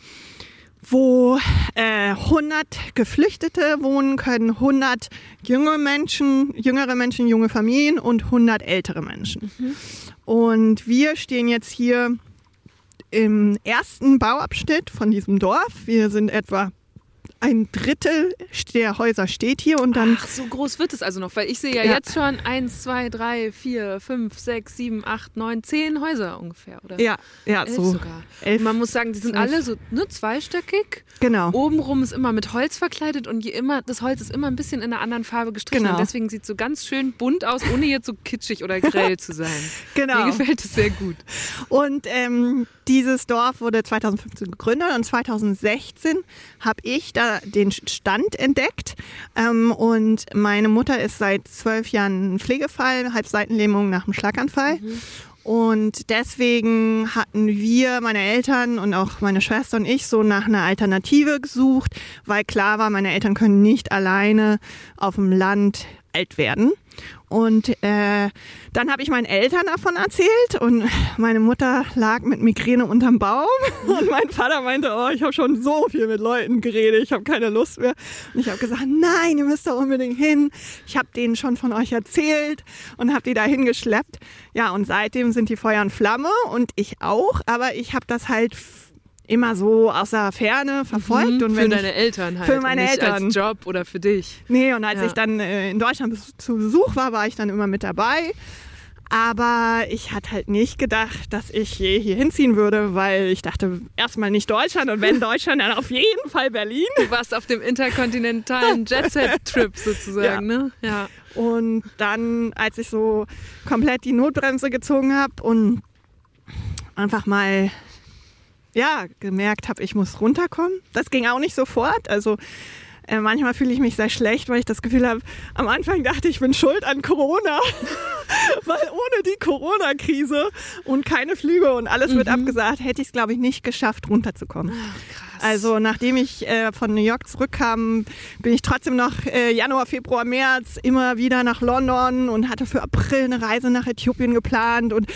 wo äh, 100 Geflüchtete wohnen können, 100 junge Menschen, jüngere Menschen, junge Familien und 100 ältere Menschen. Mhm. Und wir stehen jetzt hier im ersten Bauabschnitt von diesem Dorf. Wir sind etwa ein Drittel der Häuser steht hier und dann. Ach, so groß wird es also noch, weil ich sehe ja, ja. jetzt schon eins, zwei, drei, vier, fünf, sechs, sieben, acht, neun, zehn Häuser ungefähr, oder? Ja, ja, elf so. sogar. Elf, Man muss sagen, die sind elf. alle so nur zweistöckig. Genau. Obenrum ist immer mit Holz verkleidet und je immer, das Holz ist immer ein bisschen in einer anderen Farbe gestrichen. Genau. Und deswegen sieht es so ganz schön bunt aus, ohne jetzt so kitschig oder grell [laughs] zu sein. genau. Mir gefällt es sehr gut. Und ähm, dieses Dorf wurde 2015 gegründet und 2016 habe ich da den Stand entdeckt. Ähm, und meine Mutter ist seit zwölf Jahren Pflegefall, Halbseitenlähmung nach einem Schlaganfall. Mhm. Und deswegen hatten wir, meine Eltern und auch meine Schwester und ich, so nach einer Alternative gesucht, weil klar war, meine Eltern können nicht alleine auf dem Land alt werden. Und äh, dann habe ich meinen Eltern davon erzählt und meine Mutter lag mit Migräne unterm Baum [laughs] und mein Vater meinte, oh, ich habe schon so viel mit Leuten geredet, ich habe keine Lust mehr. Und ich habe gesagt, nein, ihr müsst da unbedingt hin. Ich habe denen schon von euch erzählt und habe die da hingeschleppt. Ja, und seitdem sind die Feuer und Flamme und ich auch, aber ich habe das halt immer so aus der Ferne verfolgt. Mhm, und für deine Eltern halt. Für meine nicht Eltern. als Job oder für dich. Nee, und als ja. ich dann äh, in Deutschland zu Besuch war, war ich dann immer mit dabei. Aber ich hatte halt nicht gedacht, dass ich je hier hinziehen würde, weil ich dachte, erstmal nicht Deutschland und wenn [laughs] Deutschland, dann auf jeden Fall Berlin. Du warst auf dem interkontinentalen [laughs] Jet-Set-Trip sozusagen, ja. ne? Ja. Und dann, als ich so komplett die Notbremse gezogen habe und einfach mal ja, gemerkt habe, ich muss runterkommen. Das ging auch nicht sofort. Also äh, manchmal fühle ich mich sehr schlecht, weil ich das Gefühl habe, am Anfang dachte ich, ich bin schuld an Corona. [laughs] weil ohne die Corona-Krise und keine Flüge und alles mhm. wird abgesagt, hätte ich es, glaube ich, nicht geschafft, runterzukommen. Ach, also nachdem ich äh, von New York zurückkam, bin ich trotzdem noch äh, Januar, Februar, März immer wieder nach London und hatte für April eine Reise nach Äthiopien geplant und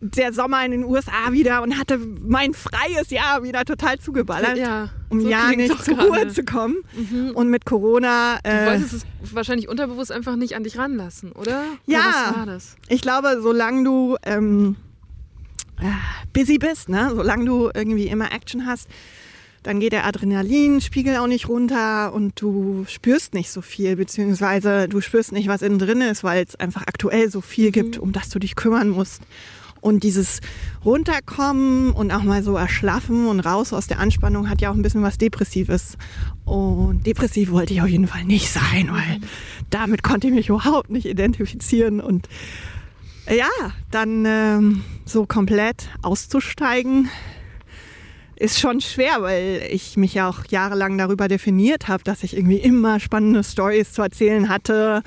der Sommer in den USA wieder und hatte mein freies Jahr wieder total zugeballert. Ja, um so ja nicht zur Ruhe zu kommen. Mhm. Und mit Corona. Äh, du wolltest es wahrscheinlich unterbewusst einfach nicht an dich ranlassen, oder? Ja. Oder was war das? Ich glaube, solange du ähm, äh, busy bist, ne? solange du irgendwie immer Action hast, dann geht der Adrenalinspiegel auch nicht runter und du spürst nicht so viel, beziehungsweise du spürst nicht, was innen drin ist, weil es einfach aktuell so viel mhm. gibt, um das du dich kümmern musst. Und dieses Runterkommen und auch mal so erschlaffen und raus aus der Anspannung hat ja auch ein bisschen was Depressives. Und depressiv wollte ich auf jeden Fall nicht sein, weil damit konnte ich mich überhaupt nicht identifizieren. Und ja, dann ähm, so komplett auszusteigen, ist schon schwer, weil ich mich ja auch jahrelang darüber definiert habe, dass ich irgendwie immer spannende Stories zu erzählen hatte.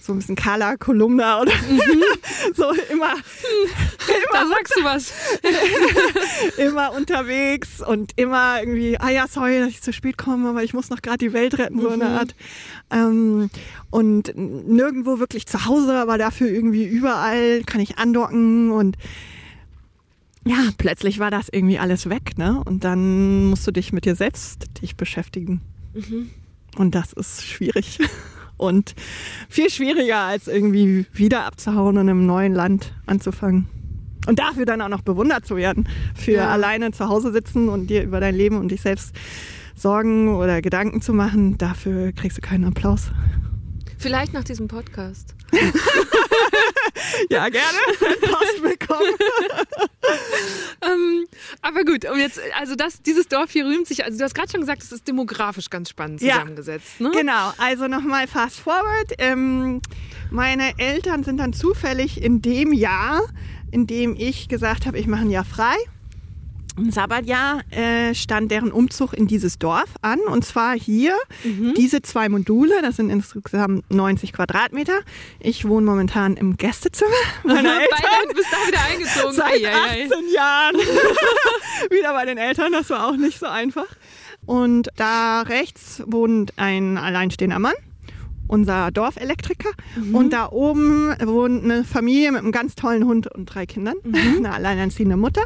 So ein bisschen Carla Kolumna oder mhm. [laughs] so immer, [laughs] immer. Da sagst du was. [laughs] immer unterwegs und immer irgendwie, ah ja, sorry, dass ich zu spät komme, aber ich muss noch gerade die Welt retten, so eine mhm. Art. Ähm, und nirgendwo wirklich zu Hause, aber dafür irgendwie überall kann ich andocken und ja, plötzlich war das irgendwie alles weg, ne? Und dann musst du dich mit dir selbst dich beschäftigen. Mhm. Und das ist schwierig. [laughs] Und viel schwieriger, als irgendwie wieder abzuhauen und einem neuen Land anzufangen. Und dafür dann auch noch bewundert zu werden. Für ja. alleine zu Hause sitzen und dir über dein Leben und dich selbst Sorgen oder Gedanken zu machen, dafür kriegst du keinen Applaus. Vielleicht nach diesem Podcast. [laughs] ja, gerne. Post bekommen. [laughs] ähm, aber gut, um jetzt, also das, dieses Dorf hier rühmt sich, also du hast gerade schon gesagt, es ist demografisch ganz spannend zusammengesetzt. Ja, ne? Genau, also nochmal fast forward. Ähm, meine Eltern sind dann zufällig in dem Jahr, in dem ich gesagt habe, ich mache ein Jahr frei, im Sabbatjahr äh, stand deren Umzug in dieses Dorf an. Und zwar hier mhm. diese zwei Module, das sind insgesamt 90 Quadratmeter. Ich wohne momentan im Gästezimmer [laughs] meiner Eltern. Bist da wieder eingezogen. Seit 18 Jahren. [laughs] wieder bei den Eltern, das war auch nicht so einfach. Und da rechts wohnt ein alleinstehender Mann unser Dorfelektriker. Mhm. Und da oben wohnt eine Familie mit einem ganz tollen Hund und drei Kindern, mhm. [laughs] eine alleinerziehende Mutter.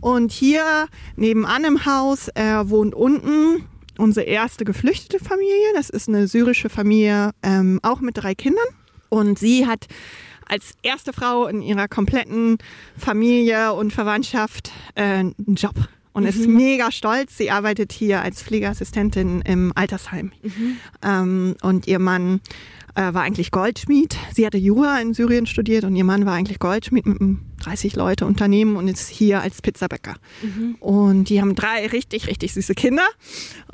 Und hier nebenan im Haus äh, wohnt unten unsere erste geflüchtete Familie. Das ist eine syrische Familie, ähm, auch mit drei Kindern. Und sie hat als erste Frau in ihrer kompletten Familie und Verwandtschaft äh, einen Job und mhm. ist mega stolz. Sie arbeitet hier als Pflegeassistentin im Altersheim. Mhm. Ähm, und ihr Mann äh, war eigentlich Goldschmied. Sie hatte Jura in Syrien studiert und ihr Mann war eigentlich Goldschmied mit einem 30 Leute Unternehmen und ist hier als Pizzabäcker. Mhm. Und die haben drei richtig, richtig süße Kinder.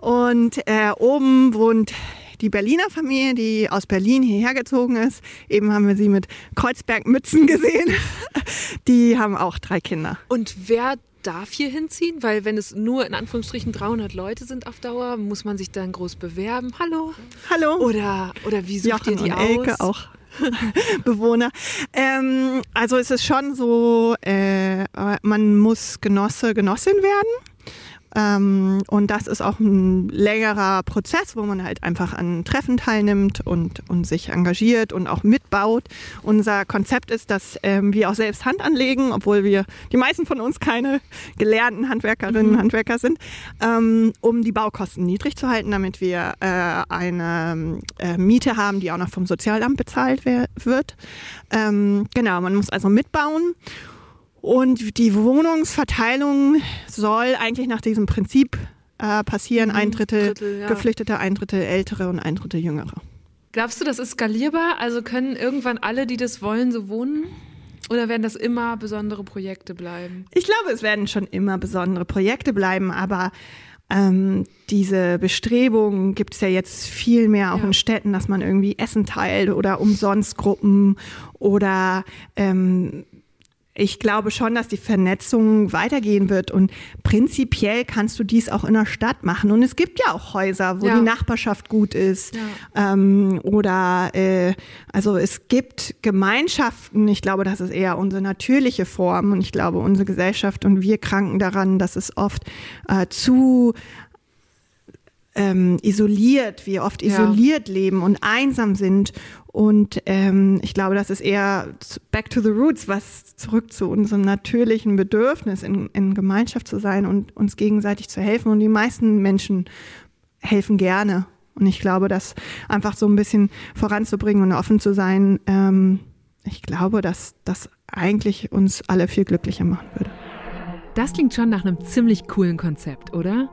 Und äh, oben wohnt die Berliner Familie, die aus Berlin hierher gezogen ist. Eben haben wir sie mit Kreuzberg-Mützen gesehen. [laughs] Die haben auch drei Kinder. Und wer darf hier hinziehen? Weil wenn es nur in Anführungsstrichen 300 Leute sind auf Dauer, muss man sich dann groß bewerben. Hallo? Hallo? Oder, oder wie sucht Jochen ihr die und Elke aus? auch. [laughs] Bewohner. Ähm, also es ist schon so, äh, man muss Genosse, Genossin werden. Ähm, und das ist auch ein längerer Prozess, wo man halt einfach an Treffen teilnimmt und, und sich engagiert und auch mitbaut. Unser Konzept ist, dass ähm, wir auch selbst Hand anlegen, obwohl wir die meisten von uns keine gelernten Handwerkerinnen und mhm. Handwerker sind, ähm, um die Baukosten niedrig zu halten, damit wir äh, eine äh, Miete haben, die auch noch vom Sozialamt bezahlt wird. Ähm, genau, man muss also mitbauen. Und die Wohnungsverteilung soll eigentlich nach diesem Prinzip äh, passieren. Mhm, ein Drittel, Drittel ja. Geflüchtete, ein Drittel Ältere und ein Drittel Jüngere. Glaubst du, das ist skalierbar? Also können irgendwann alle, die das wollen, so wohnen? Oder werden das immer besondere Projekte bleiben? Ich glaube, es werden schon immer besondere Projekte bleiben, aber ähm, diese Bestrebungen gibt es ja jetzt viel mehr auch ja. in Städten, dass man irgendwie Essen teilt oder Umsonstgruppen oder ähm, ich glaube schon, dass die Vernetzung weitergehen wird und prinzipiell kannst du dies auch in der Stadt machen. Und es gibt ja auch Häuser, wo ja. die Nachbarschaft gut ist. Ja. Ähm, oder äh, also es gibt Gemeinschaften, ich glaube, das ist eher unsere natürliche Form und ich glaube, unsere Gesellschaft und wir kranken daran, dass es oft äh, zu ähm, isoliert, wir oft isoliert ja. leben und einsam sind. Und ähm, ich glaube, das ist eher back to the roots, was zurück zu unserem natürlichen Bedürfnis, in, in Gemeinschaft zu sein und uns gegenseitig zu helfen. Und die meisten Menschen helfen gerne. Und ich glaube, das einfach so ein bisschen voranzubringen und offen zu sein, ähm, ich glaube, dass das eigentlich uns alle viel glücklicher machen würde. Das klingt schon nach einem ziemlich coolen Konzept, oder?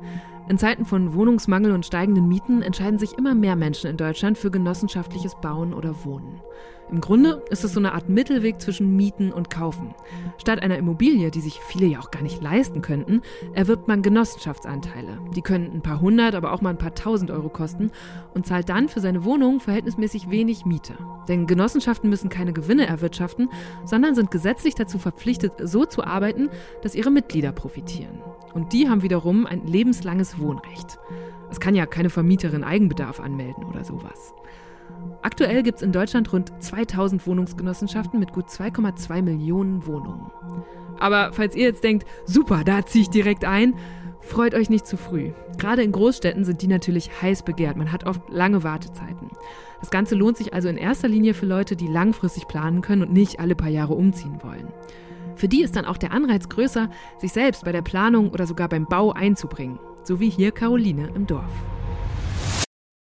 In Zeiten von Wohnungsmangel und steigenden Mieten entscheiden sich immer mehr Menschen in Deutschland für genossenschaftliches Bauen oder Wohnen. Im Grunde ist es so eine Art Mittelweg zwischen Mieten und Kaufen. Statt einer Immobilie, die sich viele ja auch gar nicht leisten könnten, erwirbt man Genossenschaftsanteile. Die können ein paar hundert, aber auch mal ein paar tausend Euro kosten und zahlt dann für seine Wohnung verhältnismäßig wenig Miete. Denn Genossenschaften müssen keine Gewinne erwirtschaften, sondern sind gesetzlich dazu verpflichtet, so zu arbeiten, dass ihre Mitglieder profitieren. Und die haben wiederum ein lebenslanges Wohnrecht. Es kann ja keine Vermieterin Eigenbedarf anmelden oder sowas. Aktuell gibt es in Deutschland rund 2000 Wohnungsgenossenschaften mit gut 2,2 Millionen Wohnungen. Aber falls ihr jetzt denkt, super, da ziehe ich direkt ein, freut euch nicht zu früh. Gerade in Großstädten sind die natürlich heiß begehrt. Man hat oft lange Wartezeiten. Das Ganze lohnt sich also in erster Linie für Leute, die langfristig planen können und nicht alle paar Jahre umziehen wollen. Für die ist dann auch der Anreiz größer, sich selbst bei der Planung oder sogar beim Bau einzubringen. So wie hier Caroline im Dorf.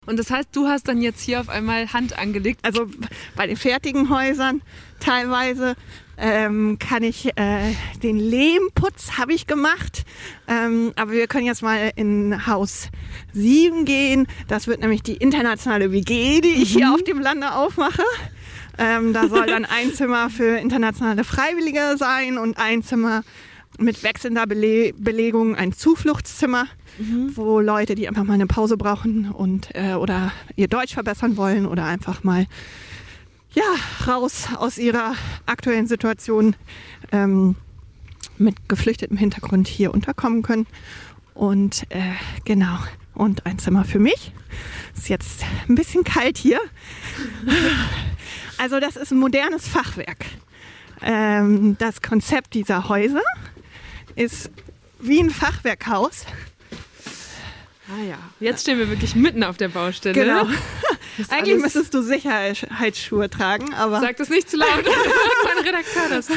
Und das heißt, du hast dann jetzt hier auf einmal Hand angelegt. Also bei den fertigen Häusern teilweise ähm, kann ich äh, den Lehmputz habe ich gemacht. Ähm, aber wir können jetzt mal in Haus 7 gehen. Das wird nämlich die internationale WG, die ich mhm. hier auf dem Lande aufmache. Ähm, da soll dann ein [laughs] Zimmer für internationale Freiwillige sein und ein Zimmer mit wechselnder Bele Belegung, ein Zufluchtszimmer mhm. wo Leute, die einfach mal eine Pause brauchen und äh, oder ihr Deutsch verbessern wollen oder einfach mal ja raus aus ihrer aktuellen Situation ähm, mit geflüchtetem Hintergrund hier unterkommen können. Und äh, genau, und ein Zimmer für mich. Ist jetzt ein bisschen kalt hier. Also das ist ein modernes Fachwerk. Ähm, das Konzept dieser Häuser ist wie ein Fachwerkhaus Ah ja, jetzt stehen wir wirklich mitten auf der Baustelle. Genau. Eigentlich müsstest du Sicherheitsschuhe tragen, aber. Sag das nicht zu laut, [laughs] mein Redakteur das.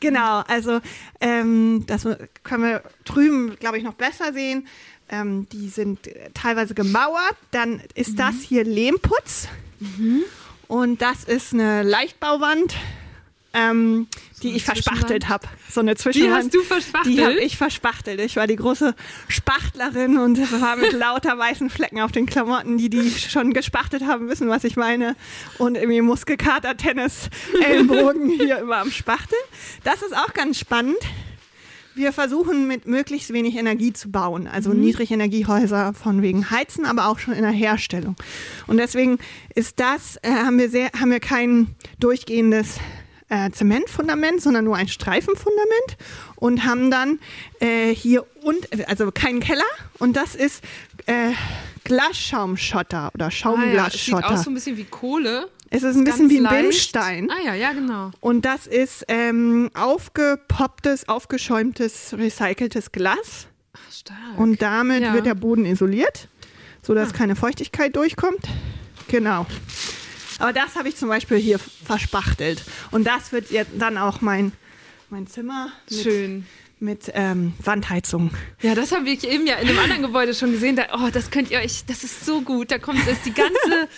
Genau, also ähm, das können wir drüben, glaube ich, noch besser sehen. Ähm, die sind teilweise gemauert. Dann ist mhm. das hier Lehmputz. Mhm. Und das ist eine Leichtbauwand ähm, die ich verspachtelt habe. So eine Zwischenwand. Die hast du verspachtelt? Die habe ich verspachtelt. Ich war die große Spachtlerin und [laughs] war mit lauter weißen Flecken auf den Klamotten. Die, die schon gespachtelt haben, wissen, was ich meine. Und irgendwie Muskelkater, Tennis, [laughs] Ellenbogen hier immer am Spachteln. Das ist auch ganz spannend. Wir versuchen mit möglichst wenig Energie zu bauen, also mhm. Niedrigenergiehäuser von wegen Heizen, aber auch schon in der Herstellung. Und deswegen ist das, äh, haben wir sehr, haben wir kein durchgehendes äh, Zementfundament, sondern nur ein Streifenfundament und haben dann äh, hier und also keinen Keller und das ist äh, Glasschaumschotter oder Schaumglasschotter. Ah, ja, sieht aus so ein bisschen wie Kohle. Es ist ein bisschen wie ein leicht. Bimstein. Ah ja, ja, genau. Und das ist ähm, aufgepopptes, aufgeschäumtes, recyceltes Glas. Ach, stark. Und damit ja. wird der Boden isoliert, sodass ah. keine Feuchtigkeit durchkommt. Genau. Aber das habe ich zum Beispiel hier verspachtelt. Und das wird jetzt dann auch mein, mein Zimmer. Mit, Schön. Mit ähm, Wandheizung. Ja, das haben wir eben ja in einem anderen Gebäude schon gesehen. Da, oh, das könnt ihr euch, das ist so gut. Da kommt ist die ganze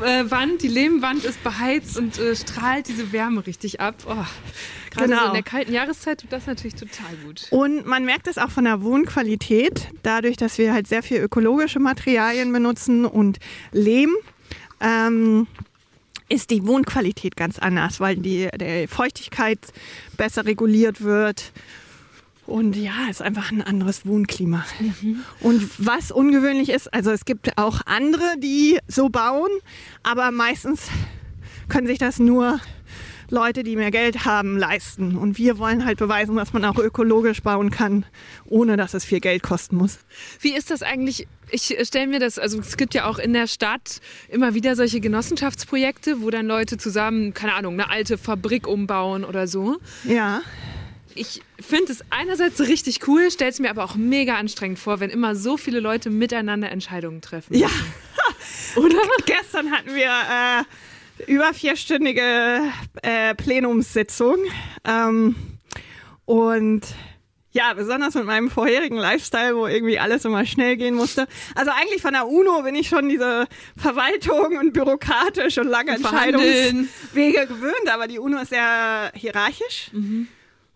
[laughs] äh, Wand, die Lehmwand ist beheizt und äh, strahlt diese Wärme richtig ab. Oh. Gerade genau. so in der kalten Jahreszeit tut das natürlich total gut. Und man merkt es auch von der Wohnqualität, dadurch, dass wir halt sehr viel ökologische Materialien benutzen und Lehm. Ähm, ist die Wohnqualität ganz anders, weil die der Feuchtigkeit besser reguliert wird. Und ja, es ist einfach ein anderes Wohnklima. Mhm. Und was ungewöhnlich ist, also es gibt auch andere, die so bauen, aber meistens können sich das nur Leute, die mehr Geld haben, leisten. Und wir wollen halt beweisen, dass man auch ökologisch bauen kann, ohne dass es viel Geld kosten muss. Wie ist das eigentlich? Ich stelle mir das, also es gibt ja auch in der Stadt immer wieder solche Genossenschaftsprojekte, wo dann Leute zusammen, keine Ahnung, eine alte Fabrik umbauen oder so. Ja. Ich finde es einerseits richtig cool, stelle es mir aber auch mega anstrengend vor, wenn immer so viele Leute miteinander Entscheidungen treffen. Ja. [laughs] Oder? Gestern hatten wir äh, über vierstündige äh, Plenumssitzung. Ähm, und ja, besonders mit meinem vorherigen Lifestyle, wo irgendwie alles immer schnell gehen musste. Also eigentlich von der UNO bin ich schon diese Verwaltung und bürokratisch und lange Entscheidungswege gewöhnt, aber die UNO ist sehr hierarchisch. Mhm.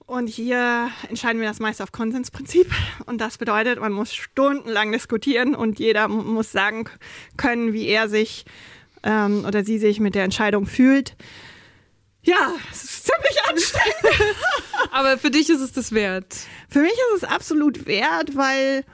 Und hier entscheiden wir das meist auf Konsensprinzip. Und das bedeutet, man muss stundenlang diskutieren und jeder muss sagen können, wie er sich ähm, oder sie sich mit der Entscheidung fühlt. Ja, es ist ziemlich anstrengend. [laughs] Aber für dich ist es das wert. Für mich ist es absolut wert, weil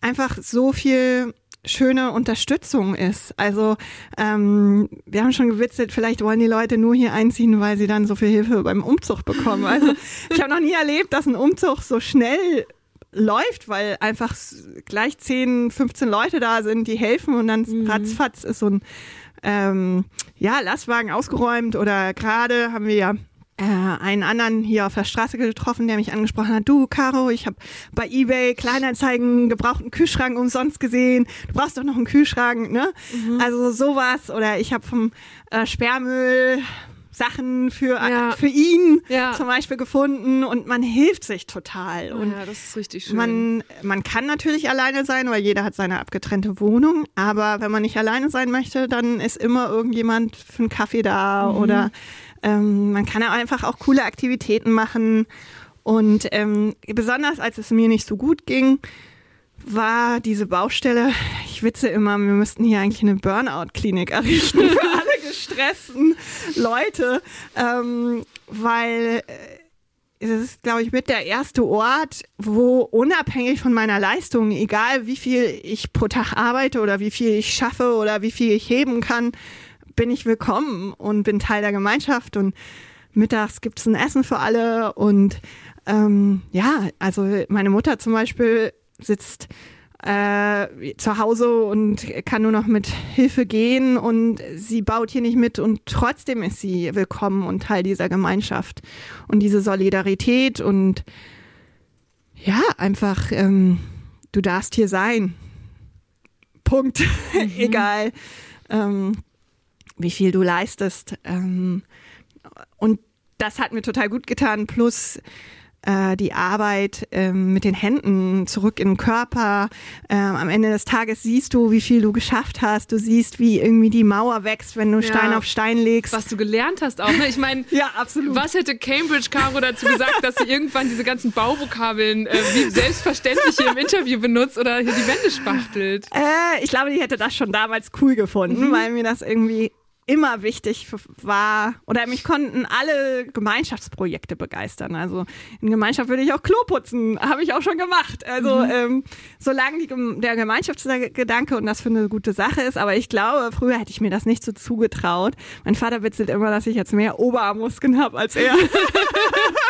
einfach so viel schöne Unterstützung ist. Also ähm, wir haben schon gewitzelt, vielleicht wollen die Leute nur hier einziehen, weil sie dann so viel Hilfe beim Umzug bekommen. Also [laughs] ich habe noch nie erlebt, dass ein Umzug so schnell läuft, weil einfach gleich 10, 15 Leute da sind, die helfen und dann mhm. ratzfatz ist so ein ähm, ja, Lastwagen ausgeräumt oder gerade haben wir ja äh, einen anderen hier auf der Straße getroffen, der mich angesprochen hat, du Caro, ich habe bei eBay Kleinanzeigen gebrauchten Kühlschrank umsonst gesehen, du brauchst doch noch einen Kühlschrank, ne? Mhm. Also sowas oder ich habe vom äh, Sperrmüll Sachen für, ja. für ihn ja. zum Beispiel gefunden und man hilft sich total. Und ja, das ist richtig schön. Man, man kann natürlich alleine sein, weil jeder hat seine abgetrennte Wohnung, aber wenn man nicht alleine sein möchte, dann ist immer irgendjemand für einen Kaffee da mhm. oder ähm, man kann einfach auch coole Aktivitäten machen. Und ähm, besonders als es mir nicht so gut ging, war diese Baustelle, ich witze immer, wir müssten hier eigentlich eine Burnout-Klinik errichten für [laughs] alle gestressten Leute, ähm, weil äh, es ist, glaube ich, mit der erste Ort, wo unabhängig von meiner Leistung, egal wie viel ich pro Tag arbeite oder wie viel ich schaffe oder wie viel ich heben kann, bin ich willkommen und bin Teil der Gemeinschaft und mittags gibt es ein Essen für alle und ähm, ja, also meine Mutter zum Beispiel sitzt äh, zu Hause und kann nur noch mit Hilfe gehen und sie baut hier nicht mit und trotzdem ist sie willkommen und Teil dieser Gemeinschaft und diese Solidarität und ja, einfach, ähm, du darfst hier sein. Punkt. [laughs] Mhm. Egal. Ähm, wie viel du leistest. Ähm, und das hat mir total gut getan. Plus äh, die Arbeit ähm, mit den Händen zurück in den Körper. Ähm, am Ende des Tages siehst du, wie viel du geschafft hast. Du siehst, wie irgendwie die Mauer wächst, wenn du ja. Stein auf Stein legst. Was du gelernt hast auch. Ne? Ich meine, [laughs] ja, absolut. was hätte Cambridge Caro dazu gesagt, dass sie irgendwann diese ganzen Bauvokabeln äh, wie selbstverständlich hier im Interview benutzt oder hier die Wände spachtelt? Äh, ich glaube, die hätte das schon damals cool gefunden, mhm. weil mir das irgendwie immer wichtig war oder mich konnten alle Gemeinschaftsprojekte begeistern. Also in Gemeinschaft würde ich auch Klo putzen, habe ich auch schon gemacht. Also mhm. ähm, solange die, der Gemeinschaftsgedanke und das für eine gute Sache ist, aber ich glaube, früher hätte ich mir das nicht so zugetraut. Mein Vater witzelt immer, dass ich jetzt mehr Oberarmmuskeln habe als er. [laughs]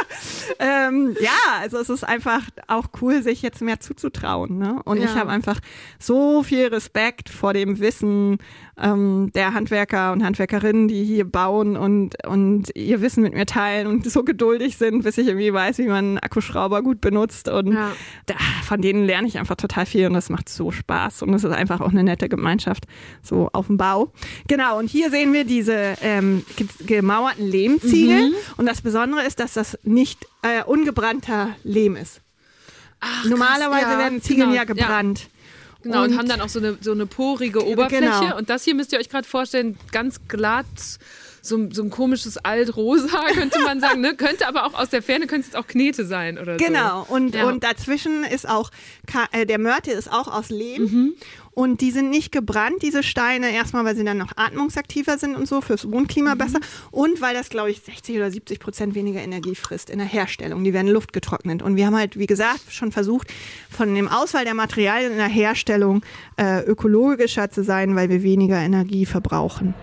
ähm, ja, also es ist einfach auch cool, sich jetzt mehr zuzutrauen. Ne? Und ja. ich habe einfach so viel Respekt vor dem Wissen ähm, der Handwerker und Handwerkerinnen, die hier bauen und, und ihr Wissen mit mir teilen und so geduldig sind, bis ich irgendwie weiß, wie man einen Akkuschrauber gut benutzt. Und ja. da, von denen lerne ich einfach total viel und das macht so Spaß. Und es ist einfach auch eine nette Gemeinschaft, so auf dem Bau. Genau, und hier sehen wir diese ähm, gemauerten Lehmziegel. Mhm. Und das Besondere ist, dass das nicht äh, ungebrannter Lehm ist. Ach, Normalerweise krass, ja. werden Ziegeln genau, ja gebrannt. Ja. Genau, und, und, haben dann auch so eine, so eine porige Oberfläche. Genau. Und das hier müsst ihr euch gerade vorstellen, ganz glatt, so, so ein komisches Altrosa, [laughs] könnte man sagen. Ne? Könnte aber auch aus der Ferne, könnte es auch Knete sein oder genau. so. Genau, und, ja. und dazwischen ist auch, äh, der Mörtel ist auch aus Lehm. Mhm. Und die sind nicht gebrannt, diese Steine, erstmal, weil sie dann noch atmungsaktiver sind und so, fürs Wohnklima mhm. besser. Und weil das, glaube ich, 60 oder 70 Prozent weniger Energie frisst in der Herstellung. Die werden luftgetrocknet. Und wir haben halt, wie gesagt, schon versucht, von dem Auswahl der Materialien in der Herstellung äh, ökologischer zu sein, weil wir weniger Energie verbrauchen.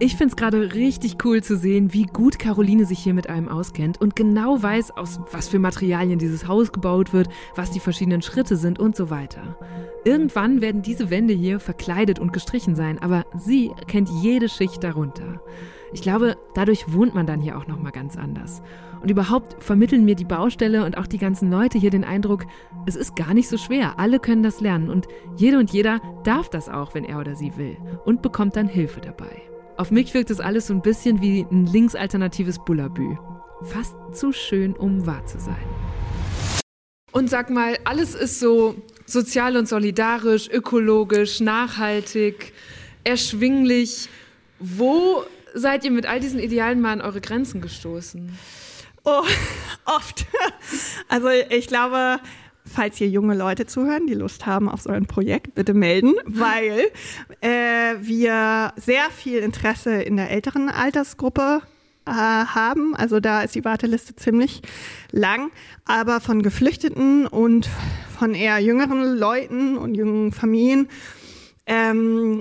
Ich finde es gerade richtig cool zu sehen, wie gut Caroline sich hier mit einem auskennt und genau weiß, aus was für Materialien dieses Haus gebaut wird, was die verschiedenen Schritte sind und so weiter. Irgendwann werden diese Wände hier verkleidet und gestrichen sein, aber sie kennt jede Schicht darunter. Ich glaube, dadurch wohnt man dann hier auch noch mal ganz anders. Und überhaupt vermitteln mir die Baustelle und auch die ganzen Leute hier den Eindruck, es ist gar nicht so schwer. Alle können das lernen und jede und jeder darf das auch, wenn er oder sie will und bekommt dann Hilfe dabei. Auf mich wirkt das alles so ein bisschen wie ein linksalternatives Bullabü. Fast zu schön, um wahr zu sein. Und sag mal, alles ist so sozial und solidarisch, ökologisch, nachhaltig, erschwinglich. Wo seid ihr mit all diesen Idealen mal an eure Grenzen gestoßen? Oh, [laughs] oft. Also ich glaube, falls hier junge Leute zuhören, die Lust haben auf so ein Projekt, bitte melden, [laughs] weil äh, wir sehr viel Interesse in der älteren Altersgruppe äh, haben. Also da ist die Warteliste ziemlich lang. Aber von Geflüchteten und von eher jüngeren Leuten und jungen Familien ähm,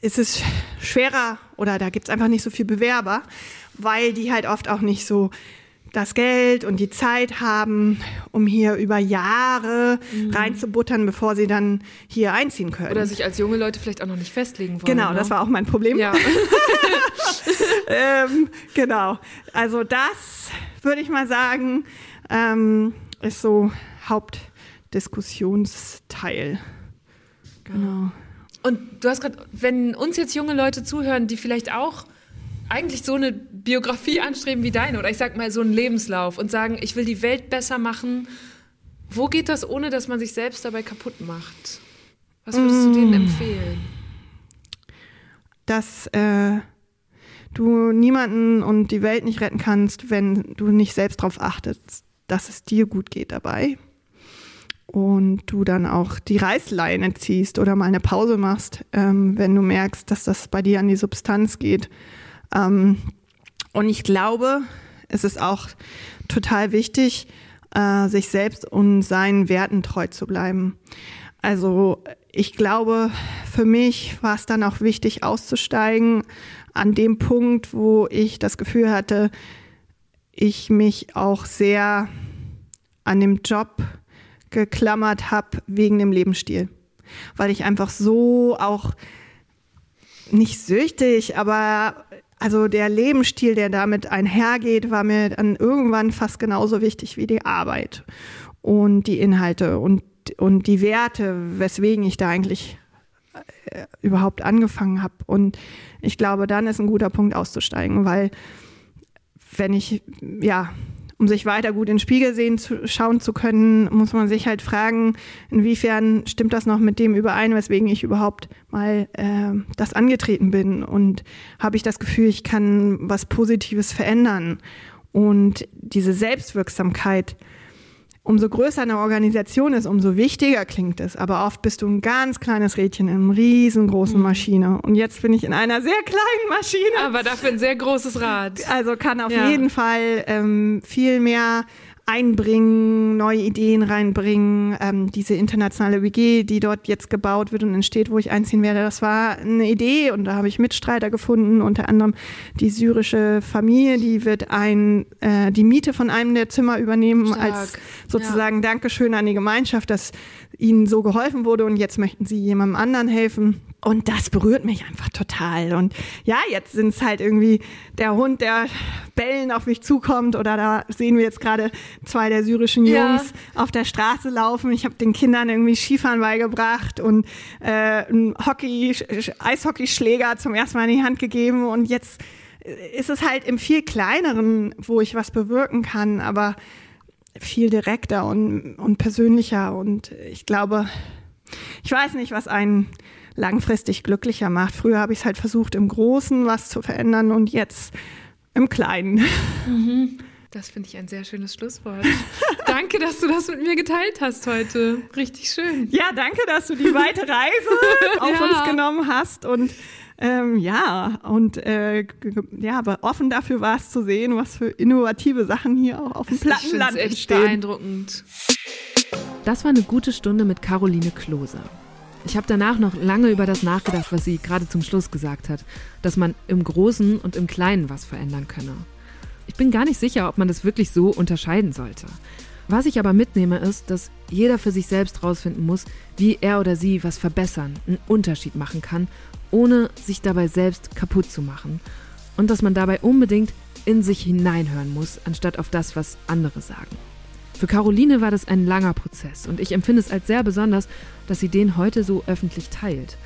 ist es schwerer oder da gibt es einfach nicht so viel Bewerber, weil die halt oft auch nicht so das Geld und die Zeit haben, um hier über Jahre mhm. reinzubuttern, bevor sie dann hier einziehen können. Oder sich als junge Leute vielleicht auch noch nicht festlegen wollen. Genau, ne? das war auch mein Problem. Ja. [laughs] [laughs] ähm, genau. Also das würde ich mal sagen, ähm, ist so Hauptdiskussionsteil. Genau. Und du hast gerade, wenn uns jetzt junge Leute zuhören, die vielleicht auch eigentlich so eine Biografie anstreben wie deine oder ich sag mal so einen Lebenslauf und sagen, ich will die Welt besser machen. Wo geht das, ohne dass man sich selbst dabei kaputt macht? Was würdest du denen mm. empfehlen? Dass äh, du niemanden und die Welt nicht retten kannst, wenn du nicht selbst darauf achtest, dass es dir gut geht dabei. Und du dann auch die Reißleine ziehst oder mal eine Pause machst, ähm, wenn du merkst, dass das bei dir an die Substanz geht ähm, und ich glaube, es ist auch total wichtig, äh, sich selbst und seinen Werten treu zu bleiben. Also ich glaube, für mich war es dann auch wichtig auszusteigen an dem Punkt, wo ich das Gefühl hatte, ich mich auch sehr an dem Job geklammert habe wegen dem Lebensstil. Weil ich einfach so auch nicht süchtig, aber also der Lebensstil, der damit einhergeht, war mir dann irgendwann fast genauso wichtig wie die Arbeit und die Inhalte und, und die Werte, weswegen ich da eigentlich äh, überhaupt angefangen habe. Und ich glaube, dann ist ein guter Punkt auszusteigen, weil wenn ich, ja, um sich weiter gut in den Spiegel sehen zu, schauen zu können, muss man sich halt fragen, inwiefern stimmt das noch mit dem überein, weswegen ich überhaupt mal äh, das angetreten bin und habe ich das Gefühl, ich kann was Positives verändern. Und diese Selbstwirksamkeit, umso größer eine Organisation ist, umso wichtiger klingt es. Aber oft bist du ein ganz kleines Rädchen in einer riesengroßen mhm. Maschine. Und jetzt bin ich in einer sehr kleinen Maschine. Aber dafür ein sehr großes Rad. Also kann auf ja. jeden Fall ähm, viel mehr einbringen, neue Ideen reinbringen. Ähm, diese internationale WG, die dort jetzt gebaut wird und entsteht, wo ich einziehen werde, das war eine Idee und da habe ich Mitstreiter gefunden, unter anderem die syrische Familie, die wird ein, äh, die Miete von einem der Zimmer übernehmen Stark. als sozusagen ja. Dankeschön an die Gemeinschaft, dass ihnen so geholfen wurde und jetzt möchten sie jemandem anderen helfen. Und das berührt mich einfach total. Und ja, jetzt sind es halt irgendwie der Hund, der bellen auf mich zukommt. Oder da sehen wir jetzt gerade zwei der syrischen Jungs ja. auf der Straße laufen. Ich habe den Kindern irgendwie Skifahren beigebracht und äh, einen Hockey, Eishockeyschläger zum ersten Mal in die Hand gegeben. Und jetzt ist es halt im viel kleineren, wo ich was bewirken kann, aber viel direkter und, und persönlicher. Und ich glaube, ich weiß nicht, was einen langfristig glücklicher macht. Früher habe ich es halt versucht, im Großen was zu verändern und jetzt im Kleinen. Mhm. Das finde ich ein sehr schönes Schlusswort. [laughs] danke, dass du das mit mir geteilt hast heute. Richtig schön. Ja, danke, dass du die weite Reise [laughs] auf ja. uns genommen hast und ähm, ja, und äh, ja, aber offen dafür war es zu sehen, was für innovative Sachen hier auch auf dem Plattenland entstehen. Beeindruckend. Das war eine gute Stunde mit Caroline Kloser. Ich habe danach noch lange über das nachgedacht, was sie gerade zum Schluss gesagt hat, dass man im Großen und im Kleinen was verändern könne. Ich bin gar nicht sicher, ob man das wirklich so unterscheiden sollte. Was ich aber mitnehme, ist, dass jeder für sich selbst rausfinden muss, wie er oder sie was verbessern, einen Unterschied machen kann, ohne sich dabei selbst kaputt zu machen. Und dass man dabei unbedingt in sich hineinhören muss, anstatt auf das, was andere sagen. Für Caroline war das ein langer Prozess und ich empfinde es als sehr besonders, dass sie den heute so öffentlich teilt.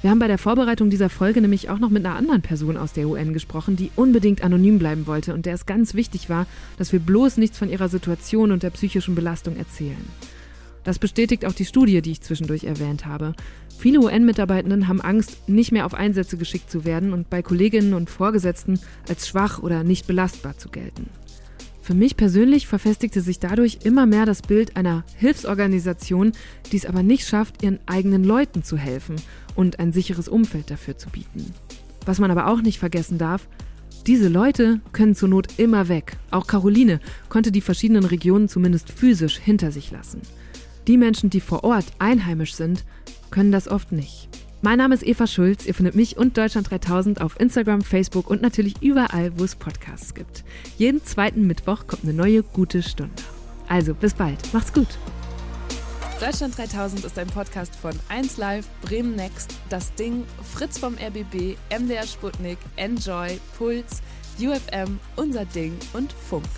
Wir haben bei der Vorbereitung dieser Folge nämlich auch noch mit einer anderen Person aus der UN gesprochen, die unbedingt anonym bleiben wollte und der es ganz wichtig war, dass wir bloß nichts von ihrer Situation und der psychischen Belastung erzählen. Das bestätigt auch die Studie, die ich zwischendurch erwähnt habe. Viele UN-Mitarbeitenden haben Angst, nicht mehr auf Einsätze geschickt zu werden und bei Kolleginnen und Vorgesetzten als schwach oder nicht belastbar zu gelten. Für mich persönlich verfestigte sich dadurch immer mehr das Bild einer Hilfsorganisation, die es aber nicht schafft, ihren eigenen Leuten zu helfen und ein sicheres Umfeld dafür zu bieten. Was man aber auch nicht vergessen darf, diese Leute können zur Not immer weg. Auch Caroline konnte die verschiedenen Regionen zumindest physisch hinter sich lassen. Die Menschen, die vor Ort einheimisch sind, können das oft nicht. Mein Name ist Eva Schulz. Ihr findet mich und Deutschland 3000 auf Instagram, Facebook und natürlich überall, wo es Podcasts gibt. Jeden zweiten Mittwoch kommt eine neue gute Stunde. Also bis bald. Macht's gut. Deutschland 3000 ist ein Podcast von 1Live, Bremen Next, Das Ding, Fritz vom RBB, MDR Sputnik, Enjoy, Puls, UFM, Unser Ding und Funk.